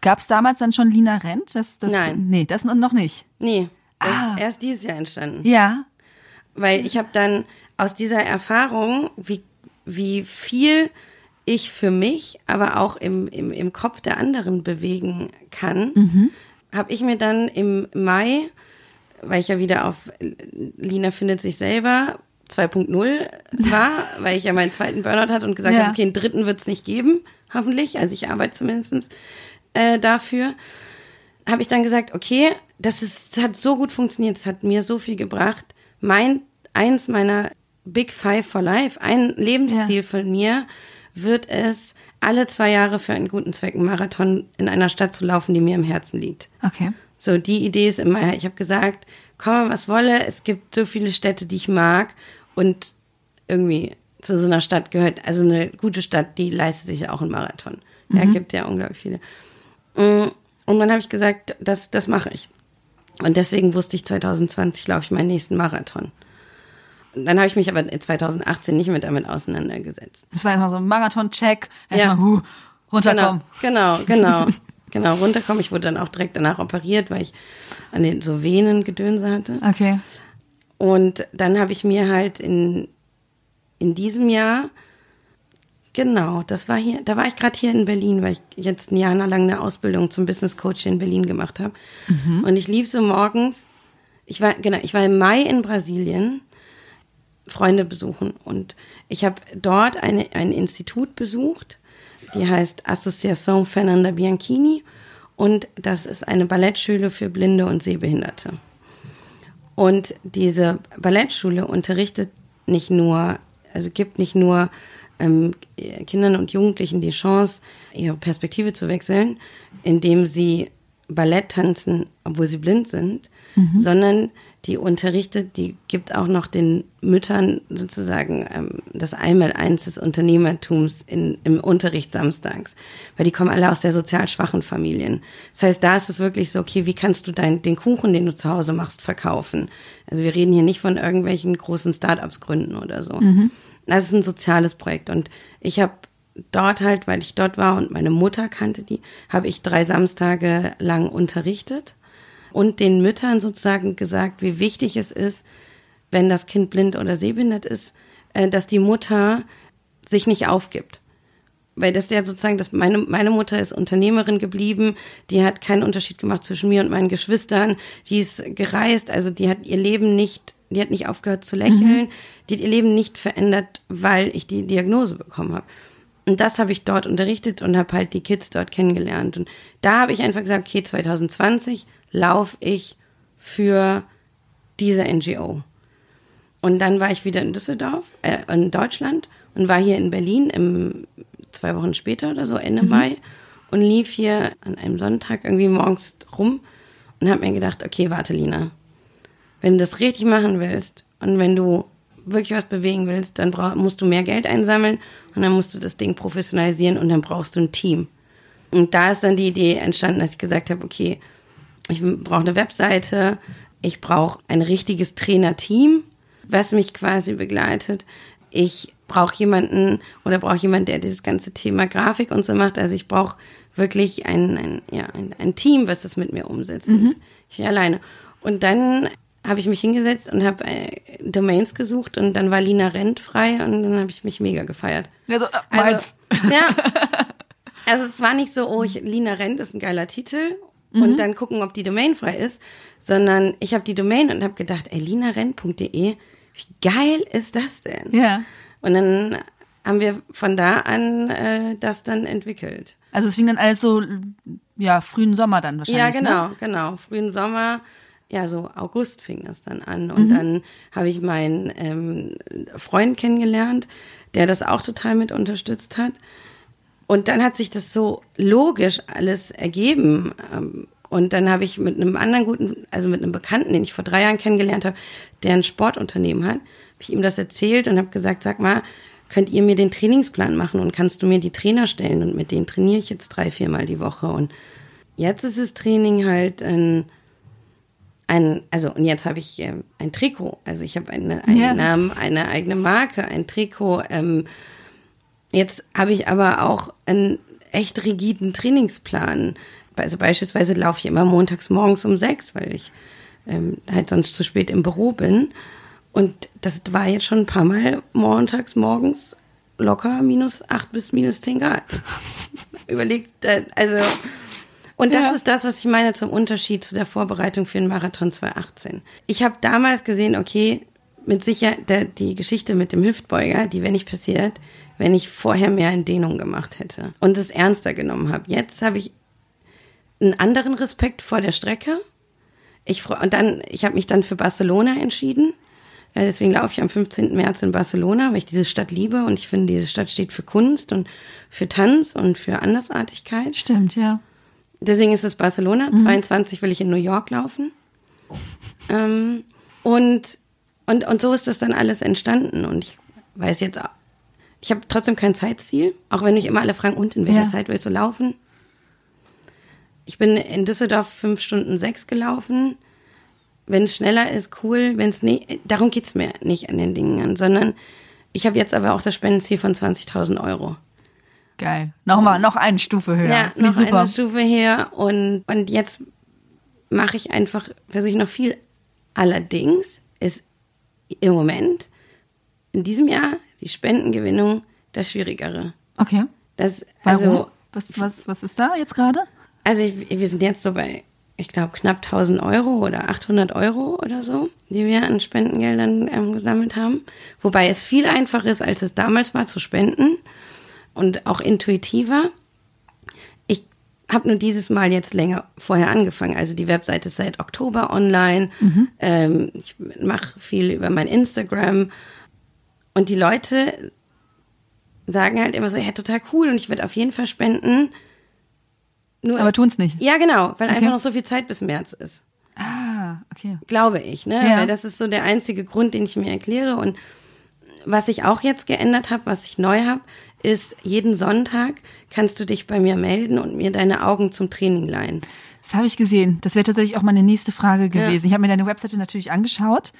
Gab es damals dann schon Lina Rent? Das, das, Nein. Nee, das noch nicht. Nee, das ah. ist erst dieses Jahr entstanden. Ja. Weil ich habe dann aus dieser Erfahrung, wie, wie viel ich für mich, aber auch im, im, im Kopf der anderen bewegen kann, mhm. habe ich mir dann im Mai, weil ich ja wieder auf Lina findet sich selber 2.0 war, [LAUGHS] weil ich ja meinen zweiten Burnout hatte und gesagt ja. habe, okay, einen dritten wird es nicht geben, hoffentlich. Also ich arbeite zumindestens äh, dafür, habe ich dann gesagt, okay, das ist, das hat so gut funktioniert, das hat mir so viel gebracht. Mein, eins meiner Big Five for Life, ein Lebensziel ja. von mir wird es, alle zwei Jahre für einen guten Zweck einen Marathon in einer Stadt zu laufen, die mir im Herzen liegt. Okay. So, die Idee ist immer, ich habe gesagt, komme was wolle, es gibt so viele Städte, die ich mag und irgendwie zu so einer Stadt gehört, also eine gute Stadt, die leistet sich ja auch einen Marathon. Mhm. Ja, gibt ja unglaublich viele. Mm, und dann habe ich gesagt, das, das mache ich. Und deswegen wusste ich, 2020 laufe ich meinen nächsten Marathon. Und dann habe ich mich aber 2018 nicht mehr damit auseinandergesetzt. Das war erstmal so ein Marathon-Check, erstmal ja. huh, runterkommen. Genau, genau, [LAUGHS] genau, genau, runterkommen. Ich wurde dann auch direkt danach operiert, weil ich an den so Venengedönse hatte. Okay. Und dann habe ich mir halt in, in diesem Jahr Genau, das war hier, da war ich gerade hier in Berlin, weil ich jetzt ein Jahr lang eine Ausbildung zum Business Coach in Berlin gemacht habe. Mhm. Und ich lief so morgens, ich war, genau, ich war im Mai in Brasilien, Freunde besuchen und ich habe dort eine, ein Institut besucht, die heißt Associação Fernanda Bianchini und das ist eine Ballettschule für Blinde und Sehbehinderte. Und diese Ballettschule unterrichtet nicht nur, also gibt nicht nur ähm, Kindern und Jugendlichen die Chance, ihre Perspektive zu wechseln, indem sie Ballett tanzen, obwohl sie blind sind, mhm. sondern die unterrichtet, die gibt auch noch den Müttern sozusagen ähm, das Einmaleins des Unternehmertums in, im Unterricht samstags, weil die kommen alle aus sehr sozial schwachen Familien. Das heißt, da ist es wirklich so, okay, wie kannst du dein, den Kuchen, den du zu Hause machst, verkaufen? Also wir reden hier nicht von irgendwelchen großen Startups gründen oder so. Mhm. Das ist ein soziales Projekt und ich habe dort halt, weil ich dort war und meine Mutter kannte die, habe ich drei Samstage lang unterrichtet und den Müttern sozusagen gesagt, wie wichtig es ist, wenn das Kind blind oder sehbehindert ist, äh, dass die Mutter sich nicht aufgibt. Weil das ja sozusagen, dass meine, meine Mutter ist Unternehmerin geblieben, die hat keinen Unterschied gemacht zwischen mir und meinen Geschwistern, die ist gereist, also die hat ihr Leben nicht die hat nicht aufgehört zu lächeln, mhm. die hat ihr Leben nicht verändert, weil ich die Diagnose bekommen habe. Und das habe ich dort unterrichtet und habe halt die Kids dort kennengelernt. Und da habe ich einfach gesagt, okay, 2020 laufe ich für diese NGO. Und dann war ich wieder in Düsseldorf, äh, in Deutschland und war hier in Berlin im, zwei Wochen später oder so, Ende mhm. Mai, und lief hier an einem Sonntag irgendwie morgens rum und habe mir gedacht, okay, warte, Lina, wenn du das richtig machen willst und wenn du wirklich was bewegen willst, dann brauch, musst du mehr Geld einsammeln und dann musst du das Ding professionalisieren und dann brauchst du ein Team. Und da ist dann die Idee entstanden, dass ich gesagt habe, okay, ich brauche eine Webseite, ich brauche ein richtiges Trainerteam, was mich quasi begleitet. Ich brauche jemanden oder brauche jemanden, der dieses ganze Thema Grafik und so macht. Also ich brauche wirklich ein, ein, ja, ein, ein Team, was das mit mir umsetzt. Mhm. Ich alleine. Und dann habe ich mich hingesetzt und habe äh, Domains gesucht und dann war Lina Rent frei und dann habe ich mich mega gefeiert. Ja, so, äh, also, ja. [LAUGHS] Also es war nicht so, oh, ich, Lina Rent ist ein geiler Titel mhm. und dann gucken, ob die Domain frei ist, sondern ich habe die Domain und habe gedacht, ey, linarent.de, wie geil ist das denn? Ja. Und dann haben wir von da an äh, das dann entwickelt. Also es fing dann alles so, ja, frühen Sommer dann wahrscheinlich. Ja, genau, ne? genau. Frühen Sommer ja, so August fing das dann an. Und mhm. dann habe ich meinen ähm, Freund kennengelernt, der das auch total mit unterstützt hat. Und dann hat sich das so logisch alles ergeben. Ähm, und dann habe ich mit einem anderen guten, also mit einem Bekannten, den ich vor drei Jahren kennengelernt habe, der ein Sportunternehmen hat, habe ich ihm das erzählt und habe gesagt, sag mal, könnt ihr mir den Trainingsplan machen und kannst du mir die Trainer stellen? Und mit denen trainiere ich jetzt drei, viermal die Woche. Und jetzt ist das Training halt ein ein, also und jetzt habe ich äh, ein Trikot, also ich habe eine, einen ja. Namen, eine eigene Marke, ein Trikot. Ähm, jetzt habe ich aber auch einen echt rigiden Trainingsplan. Also beispielsweise laufe ich immer montags morgens um sechs, weil ich ähm, halt sonst zu spät im Büro bin. Und das war jetzt schon ein paar Mal montags morgens locker minus acht bis minus zehn Grad. [LAUGHS] Überlegt, äh, also und das ja. ist das, was ich meine zum Unterschied zu der Vorbereitung für den Marathon 2018. Ich habe damals gesehen, okay, mit Sicherheit der, die Geschichte mit dem Hüftbeuger, die wäre nicht passiert, wenn ich vorher mehr in Dehnung gemacht hätte und es ernster genommen habe. Jetzt habe ich einen anderen Respekt vor der Strecke. ich und dann, ich habe mich dann für Barcelona entschieden. Deswegen laufe ich am 15. März in Barcelona, weil ich diese Stadt liebe und ich finde, diese Stadt steht für Kunst und für Tanz und für Andersartigkeit. Stimmt, ja. Deswegen ist es Barcelona. Mhm. 22 will ich in New York laufen. Ähm, und, und, und so ist das dann alles entstanden. Und ich weiß jetzt, ich habe trotzdem kein Zeitziel, auch wenn mich immer alle fragen, und in welcher ja. Zeit willst du laufen? Ich bin in Düsseldorf fünf Stunden sechs gelaufen. Wenn es schneller ist, cool. Wenn es nicht, darum geht's mir nicht an den Dingen sondern ich habe jetzt aber auch das Spendenziel von 20.000 Euro. Geil. Nochmal, noch eine Stufe höher. Ja, Wie noch super. eine Stufe höher. Und, und jetzt mache ich einfach, versuche ich noch viel. Allerdings ist im Moment, in diesem Jahr, die Spendengewinnung das Schwierigere. Okay. Das, also? Was, was, was ist da jetzt gerade? Also ich, wir sind jetzt so bei, ich glaube, knapp 1000 Euro oder 800 Euro oder so, die wir an Spendengeldern ähm, gesammelt haben. Wobei es viel einfacher ist, als es damals war zu spenden und auch intuitiver. Ich habe nur dieses Mal jetzt länger vorher angefangen. Also die Webseite ist seit Oktober online. Mhm. Ähm, ich mache viel über mein Instagram. Und die Leute sagen halt immer so, ja, total cool und ich werde auf jeden Fall spenden. Nur, Aber tun's nicht. Ja, genau, weil okay. einfach noch so viel Zeit bis März ist. Ah, okay. Glaube ich, ne? Ja. Weil das ist so der einzige Grund, den ich mir erkläre. Und was ich auch jetzt geändert habe, was ich neu habe, ist, jeden Sonntag kannst du dich bei mir melden und mir deine Augen zum Training leihen. Das habe ich gesehen. Das wäre tatsächlich auch meine nächste Frage gewesen. Ja. Ich habe mir deine Webseite natürlich angeschaut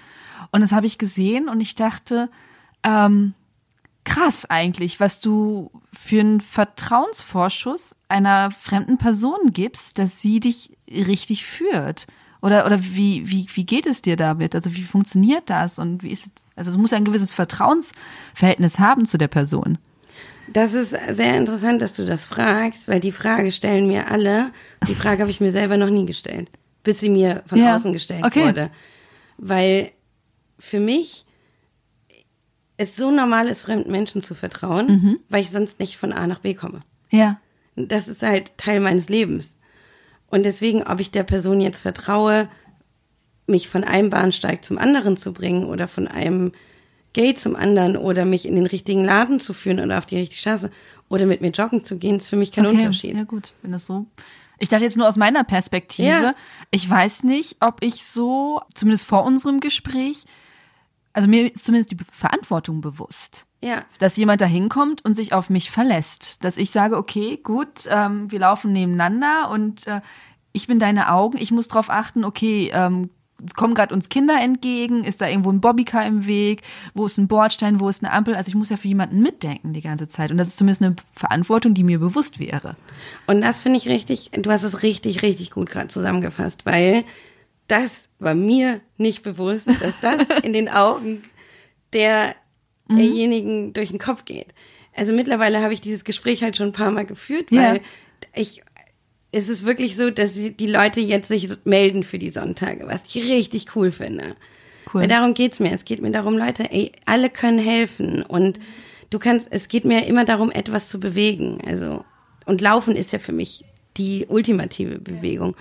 und das habe ich gesehen und ich dachte, ähm, krass eigentlich, was du für einen Vertrauensvorschuss einer fremden Person gibst, dass sie dich richtig führt. Oder, oder wie, wie, wie geht es dir damit? Also wie funktioniert das? Und wie ist, also es muss ein gewisses Vertrauensverhältnis haben zu der Person. Das ist sehr interessant, dass du das fragst, weil die Frage stellen mir alle. Die Frage habe ich mir selber noch nie gestellt, bis sie mir von ja. außen gestellt okay. wurde. Weil für mich es so normal ist, fremden Menschen zu vertrauen, mhm. weil ich sonst nicht von A nach B komme. Ja. Das ist halt Teil meines Lebens. Und deswegen, ob ich der Person jetzt vertraue, mich von einem Bahnsteig zum anderen zu bringen oder von einem Gate zum anderen oder mich in den richtigen Laden zu führen oder auf die richtige Straße oder mit mir joggen zu gehen, ist für mich kein okay. Unterschied. Ja gut, wenn das so. Ich dachte jetzt nur aus meiner Perspektive. Ja. Ich weiß nicht, ob ich so, zumindest vor unserem Gespräch, also mir ist zumindest die Verantwortung bewusst. Ja. Dass jemand da hinkommt und sich auf mich verlässt. Dass ich sage, okay, gut, ähm, wir laufen nebeneinander und äh, ich bin deine Augen, ich muss darauf achten, okay, ähm, kommen gerade uns Kinder entgegen, ist da irgendwo ein Bobbycar im Weg, wo ist ein Bordstein, wo ist eine Ampel? Also ich muss ja für jemanden mitdenken die ganze Zeit und das ist zumindest eine Verantwortung, die mir bewusst wäre. Und das finde ich richtig, du hast es richtig, richtig gut gerade zusammengefasst, weil das war mir nicht bewusst, dass das [LAUGHS] in den Augen derjenigen mhm. durch den Kopf geht. Also mittlerweile habe ich dieses Gespräch halt schon ein paar Mal geführt, weil ja. ich es ist wirklich so, dass die Leute jetzt sich melden für die Sonntage, was ich richtig cool finde. Cool. Weil darum geht's mir. Es geht mir darum, Leute, ey, alle können helfen und du kannst, es geht mir immer darum, etwas zu bewegen. Also, und Laufen ist ja für mich die ultimative Bewegung.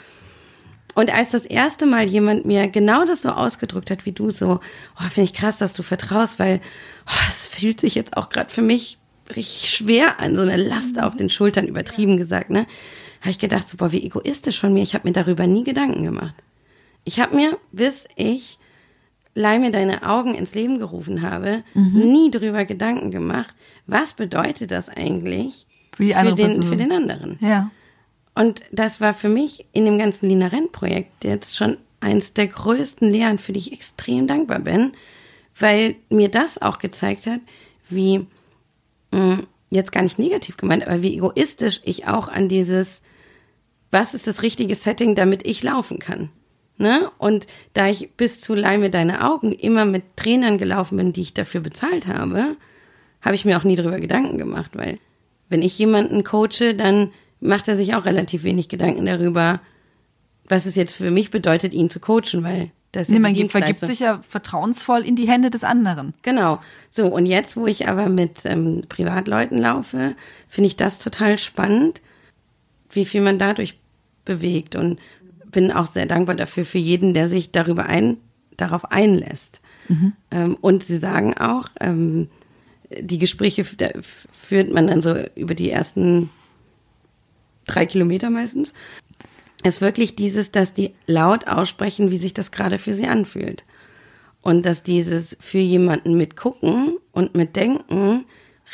Und als das erste Mal jemand mir genau das so ausgedrückt hat wie du, so, oh, finde ich krass, dass du vertraust, weil oh, es fühlt sich jetzt auch gerade für mich richtig schwer an, so eine Last auf den Schultern, übertrieben gesagt, ne? Habe ich gedacht, boah, wie egoistisch von mir. Ich habe mir darüber nie Gedanken gemacht. Ich habe mir, bis ich Leih mir deine Augen ins Leben gerufen habe, mhm. nie darüber Gedanken gemacht, was bedeutet das eigentlich für, für, den, für den anderen. Ja. Und das war für mich in dem ganzen Lina Renn-Projekt jetzt schon eins der größten Lehren, für die ich extrem dankbar bin, weil mir das auch gezeigt hat, wie mm, jetzt gar nicht negativ gemeint, aber wie egoistisch ich auch an dieses was ist das richtige Setting, damit ich laufen kann. Ne? Und da ich bis zu Leih mir deine Augen immer mit Trainern gelaufen bin, die ich dafür bezahlt habe, habe ich mir auch nie darüber Gedanken gemacht, weil wenn ich jemanden coache, dann macht er sich auch relativ wenig Gedanken darüber, was es jetzt für mich bedeutet, ihn zu coachen, weil das nee, man vergibt sich ja vertrauensvoll in die Hände des anderen. Genau. So, und jetzt, wo ich aber mit ähm, Privatleuten laufe, finde ich das total spannend, wie viel man dadurch bewegt und bin auch sehr dankbar dafür, für jeden, der sich darüber ein, darauf einlässt. Mhm. Ähm, und sie sagen auch, ähm, die Gespräche führt man dann so über die ersten drei Kilometer meistens. Ist wirklich dieses, dass die laut aussprechen, wie sich das gerade für sie anfühlt. Und dass dieses für jemanden mitgucken und mitdenken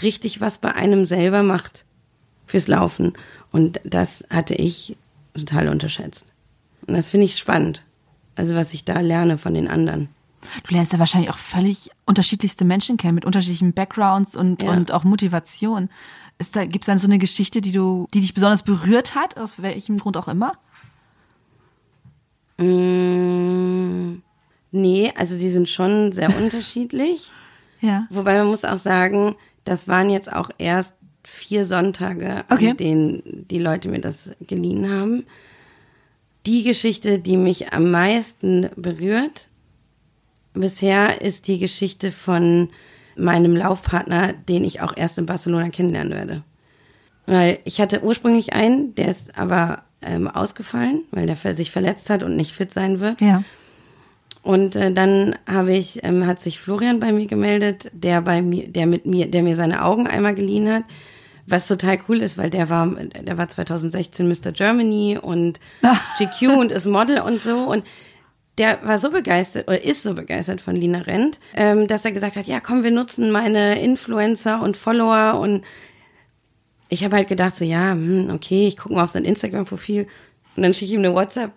richtig was bei einem selber macht fürs Laufen. Und das hatte ich total unterschätzt. Und das finde ich spannend. Also was ich da lerne von den anderen. Du lernst ja wahrscheinlich auch völlig unterschiedlichste Menschen kennen mit unterschiedlichen Backgrounds und, ja. und auch Motivation. Ist da, gibt's dann so eine Geschichte, die du, die dich besonders berührt hat, aus welchem Grund auch immer? Mm, nee, also die sind schon sehr [LAUGHS] unterschiedlich. Ja. Wobei man muss auch sagen, das waren jetzt auch erst vier Sonntage, okay. an denen die Leute mir das geliehen haben. Die Geschichte, die mich am meisten berührt, bisher ist die Geschichte von meinem Laufpartner, den ich auch erst in Barcelona kennenlernen werde. Weil ich hatte ursprünglich einen, der ist aber ähm, ausgefallen, weil der sich verletzt hat und nicht fit sein wird. Ja. Und äh, dann habe ich, ähm, hat sich Florian bei mir gemeldet, der bei mir, der mit mir, der mir seine Augen einmal geliehen hat, was total cool ist, weil der war, der war 2016 Mr. Germany und [LAUGHS] GQ und ist Model und so und der war so begeistert oder ist so begeistert von Lina Rent, ähm, dass er gesagt hat, ja komm, wir nutzen meine Influencer und Follower und ich habe halt gedacht so, ja, hm, okay, ich gucke mal auf sein Instagram-Profil und dann schicke ich ihm eine WhatsApp.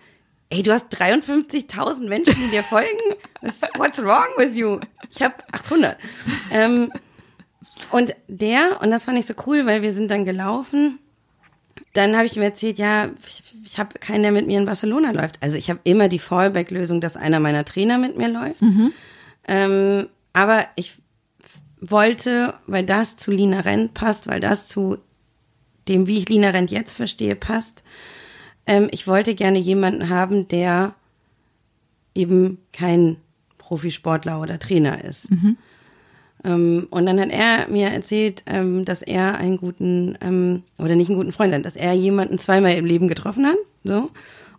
Ey, du hast 53.000 Menschen, die dir folgen. What's wrong with you? Ich habe 800. Ähm, und der, und das fand ich so cool, weil wir sind dann gelaufen. Dann habe ich ihm erzählt, ja, ich, ich habe keinen, der mit mir in Barcelona läuft. Also ich habe immer die Fallback-Lösung, dass einer meiner Trainer mit mir läuft. Mhm. Ähm, aber ich wollte, weil das zu Lina Rent passt, weil das zu dem, wie ich Lina Rent jetzt verstehe, passt. Ähm, ich wollte gerne jemanden haben, der eben kein Profisportler oder Trainer ist. Mhm. Ähm, und dann hat er mir erzählt, ähm, dass er einen guten, ähm, oder nicht einen guten Freund hat, dass er jemanden zweimal im Leben getroffen hat, so,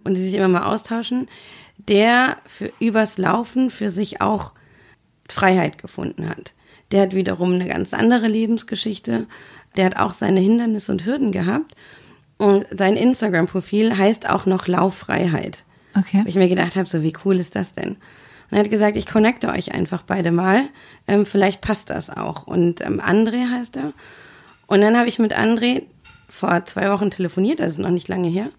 und die sich immer mal austauschen, der für übers Laufen für sich auch Freiheit gefunden hat. Der hat wiederum eine ganz andere Lebensgeschichte der hat auch seine Hindernisse und Hürden gehabt. Und sein Instagram-Profil heißt auch noch Lauffreiheit. Okay. Weil ich mir gedacht habe, so wie cool ist das denn? Und er hat gesagt, ich connecte euch einfach beide mal. Ähm, vielleicht passt das auch. Und ähm, André heißt er. Und dann habe ich mit André vor zwei Wochen telefoniert, das ist noch nicht lange her.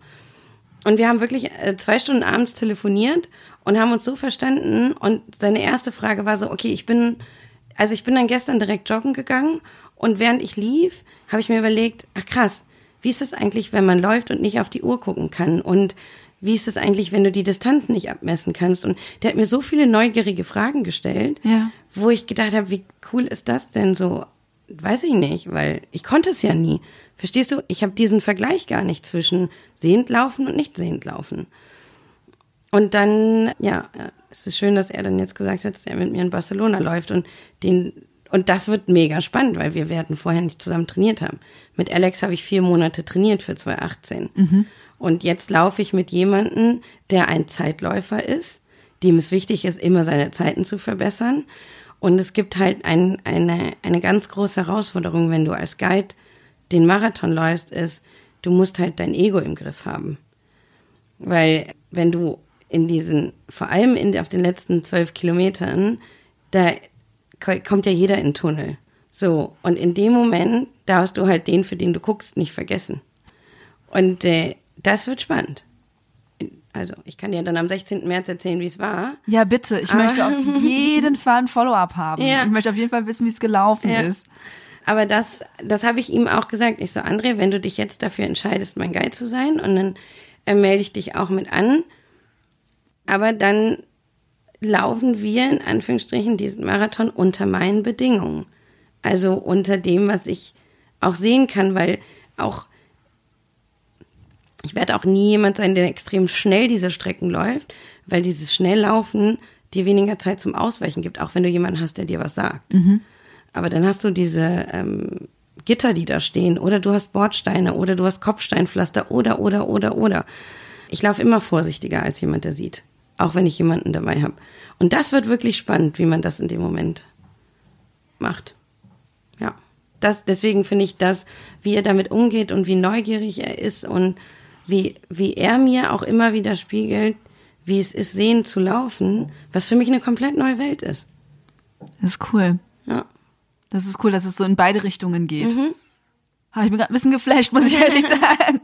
Und wir haben wirklich äh, zwei Stunden abends telefoniert und haben uns so verstanden. Und seine erste Frage war so, okay, ich bin, also ich bin dann gestern direkt joggen gegangen und während ich lief, habe ich mir überlegt, ach krass, wie ist es eigentlich, wenn man läuft und nicht auf die Uhr gucken kann? Und wie ist es eigentlich, wenn du die Distanz nicht abmessen kannst? Und der hat mir so viele neugierige Fragen gestellt, ja. wo ich gedacht habe, wie cool ist das denn so? Weiß ich nicht, weil ich konnte es ja nie. Verstehst du? Ich habe diesen Vergleich gar nicht zwischen sehend laufen und nicht sehend laufen. Und dann, ja, es ist schön, dass er dann jetzt gesagt hat, dass er mit mir in Barcelona läuft und den und das wird mega spannend, weil wir werden vorher nicht zusammen trainiert haben. Mit Alex habe ich vier Monate trainiert für 2018. Mhm. Und jetzt laufe ich mit jemandem, der ein Zeitläufer ist, dem es wichtig ist, immer seine Zeiten zu verbessern. Und es gibt halt ein, eine, eine ganz große Herausforderung, wenn du als Guide den Marathon läufst, ist, du musst halt dein Ego im Griff haben. Weil wenn du in diesen, vor allem in, auf den letzten zwölf Kilometern, da kommt ja jeder in den Tunnel. So, und in dem Moment darfst du halt den, für den du guckst, nicht vergessen. Und äh, das wird spannend. Also, ich kann dir dann am 16. März erzählen, wie es war. Ja, bitte. Ich Aber möchte auf jeden Fall ein Follow-up haben. Ja. Ich möchte auf jeden Fall wissen, wie es gelaufen ja. ist. Aber das, das habe ich ihm auch gesagt. Ich so, André, wenn du dich jetzt dafür entscheidest, mein Guide zu sein, und dann äh, melde ich dich auch mit an. Aber dann laufen wir in Anführungsstrichen diesen Marathon unter meinen Bedingungen. Also unter dem, was ich auch sehen kann, weil auch ich werde auch nie jemand sein, der extrem schnell diese Strecken läuft, weil dieses Schnelllaufen dir weniger Zeit zum Ausweichen gibt, auch wenn du jemanden hast, der dir was sagt. Mhm. Aber dann hast du diese ähm, Gitter, die da stehen, oder du hast Bordsteine, oder du hast Kopfsteinpflaster, oder, oder, oder, oder. Ich laufe immer vorsichtiger als jemand, der sieht. Auch wenn ich jemanden dabei habe. Und das wird wirklich spannend, wie man das in dem Moment macht. Ja. Das, deswegen finde ich das, wie er damit umgeht und wie neugierig er ist und wie, wie er mir auch immer wieder spiegelt, wie es ist, sehen zu laufen, was für mich eine komplett neue Welt ist. Das ist cool. Ja. Das ist cool, dass es so in beide Richtungen geht. Mhm. Habe ich mir gerade ein bisschen geflasht, muss ich ehrlich [LAUGHS] sagen.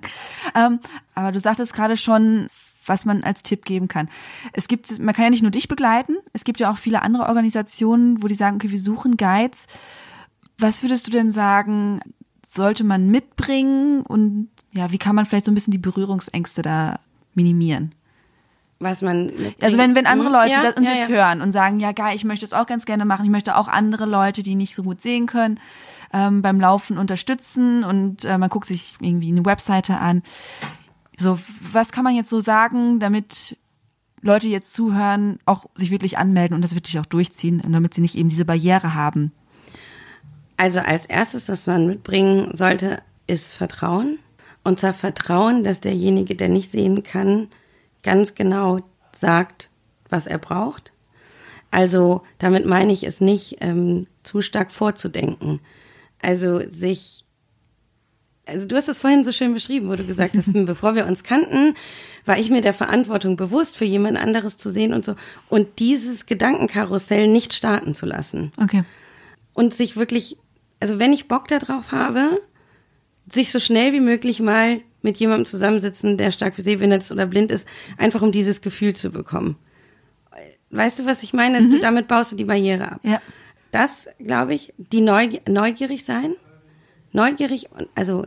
ähm, aber du sagtest gerade schon, was man als Tipp geben kann. Es gibt, man kann ja nicht nur dich begleiten, es gibt ja auch viele andere Organisationen, wo die sagen, okay, wir suchen Guides. Was würdest du denn sagen, sollte man mitbringen und ja, wie kann man vielleicht so ein bisschen die Berührungsängste da minimieren? was man also wenn wenn andere Leute ja, uns ja, jetzt ja. hören und sagen ja geil ich möchte es auch ganz gerne machen ich möchte auch andere Leute die nicht so gut sehen können ähm, beim Laufen unterstützen und äh, man guckt sich irgendwie eine Webseite an so was kann man jetzt so sagen damit Leute jetzt zuhören auch sich wirklich anmelden und das wirklich auch durchziehen und damit sie nicht eben diese Barriere haben also als erstes was man mitbringen sollte ist Vertrauen und zwar Vertrauen dass derjenige der nicht sehen kann ganz genau sagt, was er braucht. Also damit meine ich es nicht ähm, zu stark vorzudenken. Also sich, also du hast es vorhin so schön beschrieben, wo du gesagt hast, [LAUGHS] bevor wir uns kannten, war ich mir der Verantwortung bewusst, für jemand anderes zu sehen und so und dieses Gedankenkarussell nicht starten zu lassen. Okay. Und sich wirklich, also wenn ich Bock darauf habe, sich so schnell wie möglich mal mit jemandem zusammensitzen, der stark sehbehindert ist oder blind ist, einfach um dieses Gefühl zu bekommen. Weißt du, was ich meine? Mhm. Du, damit baust du die Barriere ab. Ja. Das, glaube ich, die Neugier neugierig sein, neugierig, also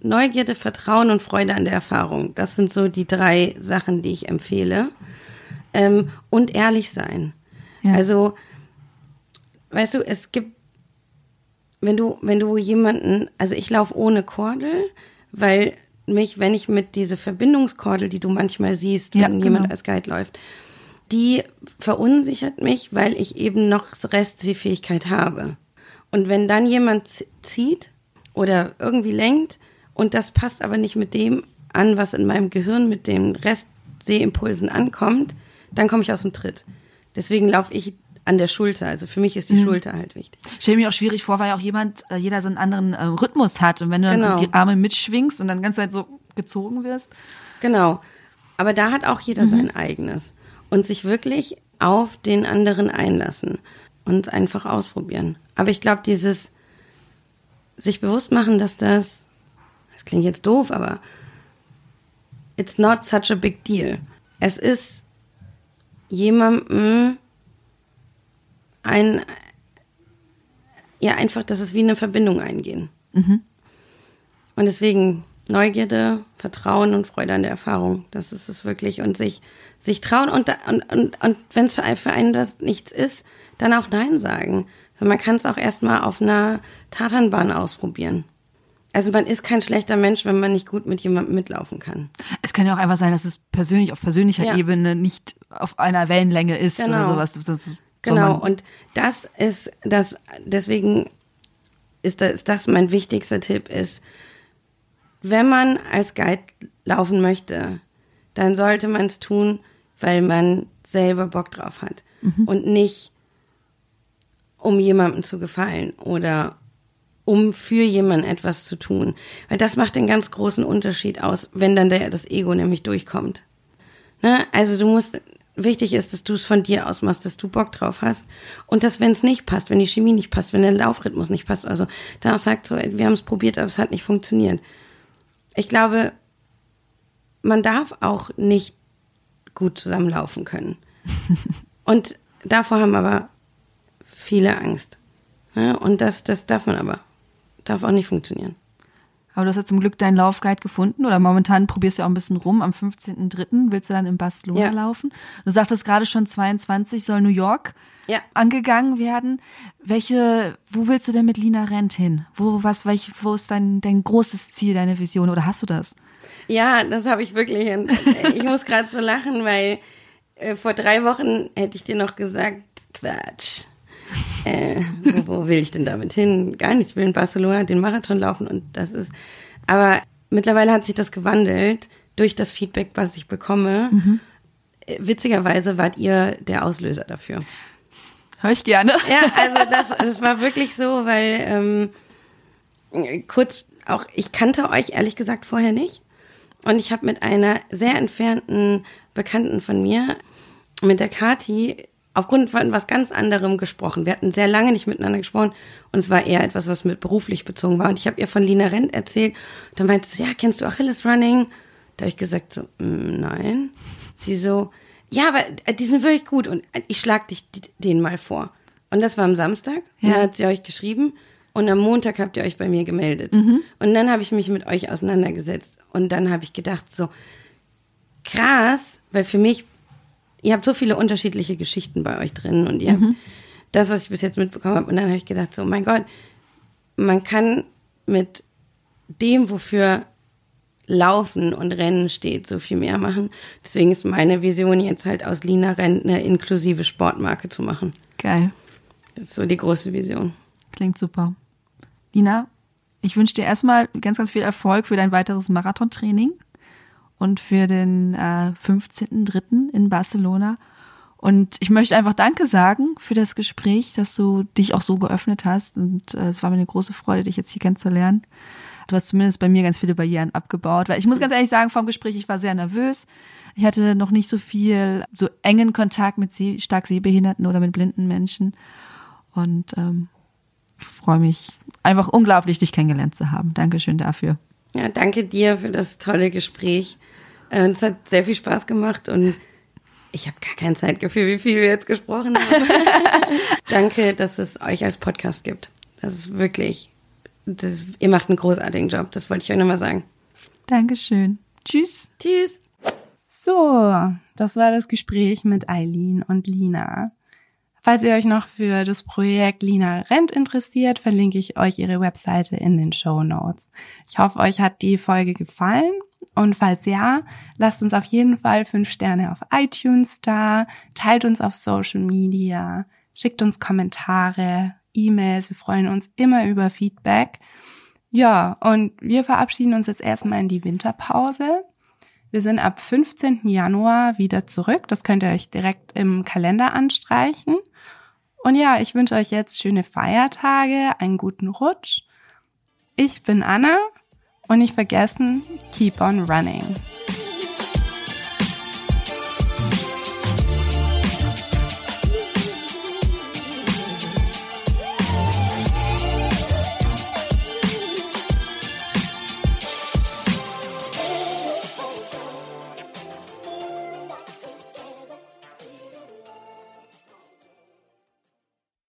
Neugierde, Vertrauen und Freude an der Erfahrung. Das sind so die drei Sachen, die ich empfehle. Ähm, und ehrlich sein. Ja. Also, weißt du, es gibt, wenn du, wenn du jemanden, also ich laufe ohne Kordel, weil mich, wenn ich mit diese Verbindungskordel, die du manchmal siehst, wenn ja, genau. jemand als Guide läuft, die verunsichert mich, weil ich eben noch Restsehfähigkeit habe. Und wenn dann jemand zieht oder irgendwie lenkt und das passt aber nicht mit dem an, was in meinem Gehirn mit den Restsehimpulsen ankommt, dann komme ich aus dem Tritt. Deswegen laufe ich an der Schulter. Also für mich ist die mhm. Schulter halt wichtig. Stell mir auch schwierig vor, weil auch jemand, äh, jeder so einen anderen äh, Rhythmus hat. Und wenn du genau. dann die Arme mitschwingst und dann ganz Zeit so gezogen wirst. Genau. Aber da hat auch jeder mhm. sein eigenes. Und sich wirklich auf den anderen einlassen und einfach ausprobieren. Aber ich glaube, dieses sich bewusst machen, dass das, das klingt jetzt doof, aber it's not such a big deal. Es ist jemandem ein, ja, einfach, dass es wie eine Verbindung eingehen. Mhm. Und deswegen Neugierde, Vertrauen und Freude an der Erfahrung. Das ist es wirklich. Und sich, sich trauen und, und, und, und wenn es für, einen, für einen das nichts ist, dann auch Nein sagen. Also man kann es auch erstmal auf einer Tatanbahn ausprobieren. Also man ist kein schlechter Mensch, wenn man nicht gut mit jemandem mitlaufen kann. Es kann ja auch einfach sein, dass es persönlich auf persönlicher ja. Ebene nicht auf einer Wellenlänge ist genau. oder sowas. Das Genau, und das ist das, deswegen ist das, ist das mein wichtigster Tipp ist, wenn man als Guide laufen möchte, dann sollte man es tun, weil man selber Bock drauf hat mhm. und nicht um jemandem zu gefallen oder um für jemanden etwas zu tun. Weil das macht den ganz großen Unterschied aus, wenn dann der, das Ego nämlich durchkommt. Ne? Also du musst wichtig ist, dass du es von dir aus machst, dass du Bock drauf hast. Und dass, wenn es nicht passt, wenn die Chemie nicht passt, wenn der Laufrhythmus nicht passt, also dann auch sagt so, wir haben es probiert, aber es hat nicht funktioniert. Ich glaube, man darf auch nicht gut zusammenlaufen können. [LAUGHS] Und davor haben aber viele Angst. Und das, das darf man aber. Darf auch nicht funktionieren. Aber du hast ja zum Glück deinen Laufguide gefunden oder momentan probierst du ja auch ein bisschen rum. Am 15.03. willst du dann in Barcelona ja. laufen. Du sagtest gerade schon 22 soll New York ja. angegangen werden. Welche, wo willst du denn mit Lina Rent hin? Wo, was, welch, wo ist dein, dein großes Ziel, deine Vision oder hast du das? Ja, das habe ich wirklich. ich muss [LAUGHS] gerade so lachen, weil äh, vor drei Wochen hätte ich dir noch gesagt, Quatsch äh, wo, wo will ich denn damit hin? Gar nichts, ich will in Barcelona den Marathon laufen und das ist, aber mittlerweile hat sich das gewandelt, durch das Feedback, was ich bekomme, mhm. witzigerweise wart ihr der Auslöser dafür. Hör ich gerne. Ja, also [LAUGHS] das, das war wirklich so, weil ähm, kurz auch, ich kannte euch ehrlich gesagt vorher nicht. Und ich habe mit einer sehr entfernten Bekannten von mir, mit der Kati, aufgrund von was ganz anderem gesprochen. Wir hatten sehr lange nicht miteinander gesprochen und es war eher etwas, was mit beruflich bezogen war. Und ich habe ihr von Lina Rent erzählt. Und dann meinte sie, ja, kennst du Achilles Running? Da habe ich gesagt so, mm, nein. Sie so, ja, aber äh, die sind wirklich gut und äh, ich schlag dich denen mal vor. Und das war am Samstag. Ja. Und dann hat sie euch geschrieben. Und am Montag habt ihr euch bei mir gemeldet. Mhm. Und dann habe ich mich mit euch auseinandergesetzt. Und dann habe ich gedacht, so krass, weil für mich, ihr habt so viele unterschiedliche Geschichten bei euch drin und ihr mhm. habt das, was ich bis jetzt mitbekommen habe. Und dann habe ich gedacht, so, mein Gott, man kann mit dem, wofür Laufen und Rennen steht, so viel mehr machen. Deswegen ist meine Vision jetzt halt aus Lina Rent eine inklusive Sportmarke zu machen. Geil. Das ist so die große Vision. Klingt super. Lina, ich wünsche dir erstmal ganz, ganz viel Erfolg für dein weiteres Marathontraining und für den äh, 15.03. in Barcelona. Und ich möchte einfach Danke sagen für das Gespräch, dass du dich auch so geöffnet hast. Und äh, es war mir eine große Freude, dich jetzt hier kennenzulernen. Du hast zumindest bei mir ganz viele Barrieren abgebaut. Weil ich muss ganz ehrlich sagen, vom Gespräch, ich war sehr nervös. Ich hatte noch nicht so viel, so engen Kontakt mit stark Sehbehinderten oder mit blinden Menschen. Und ähm, ich freue mich einfach unglaublich, dich kennengelernt zu haben. Dankeschön dafür. Ja, danke dir für das tolle Gespräch. Äh, es hat sehr viel Spaß gemacht und ich habe gar kein Zeitgefühl, wie viel wir jetzt gesprochen haben. [LAUGHS] danke, dass es euch als Podcast gibt. Das ist wirklich, das, ihr macht einen großartigen Job. Das wollte ich euch nochmal sagen. Dankeschön. Tschüss. Tschüss. So, das war das Gespräch mit Eileen und Lina. Falls ihr euch noch für das Projekt Lina Rent interessiert, verlinke ich euch ihre Webseite in den Show Notes. Ich hoffe, euch hat die Folge gefallen. Und falls ja, lasst uns auf jeden Fall fünf Sterne auf iTunes da, teilt uns auf Social Media, schickt uns Kommentare, E-Mails. Wir freuen uns immer über Feedback. Ja, und wir verabschieden uns jetzt erstmal in die Winterpause. Wir sind ab 15. Januar wieder zurück. Das könnt ihr euch direkt im Kalender anstreichen. Und ja, ich wünsche euch jetzt schöne Feiertage, einen guten Rutsch. Ich bin Anna und nicht vergessen, keep on running.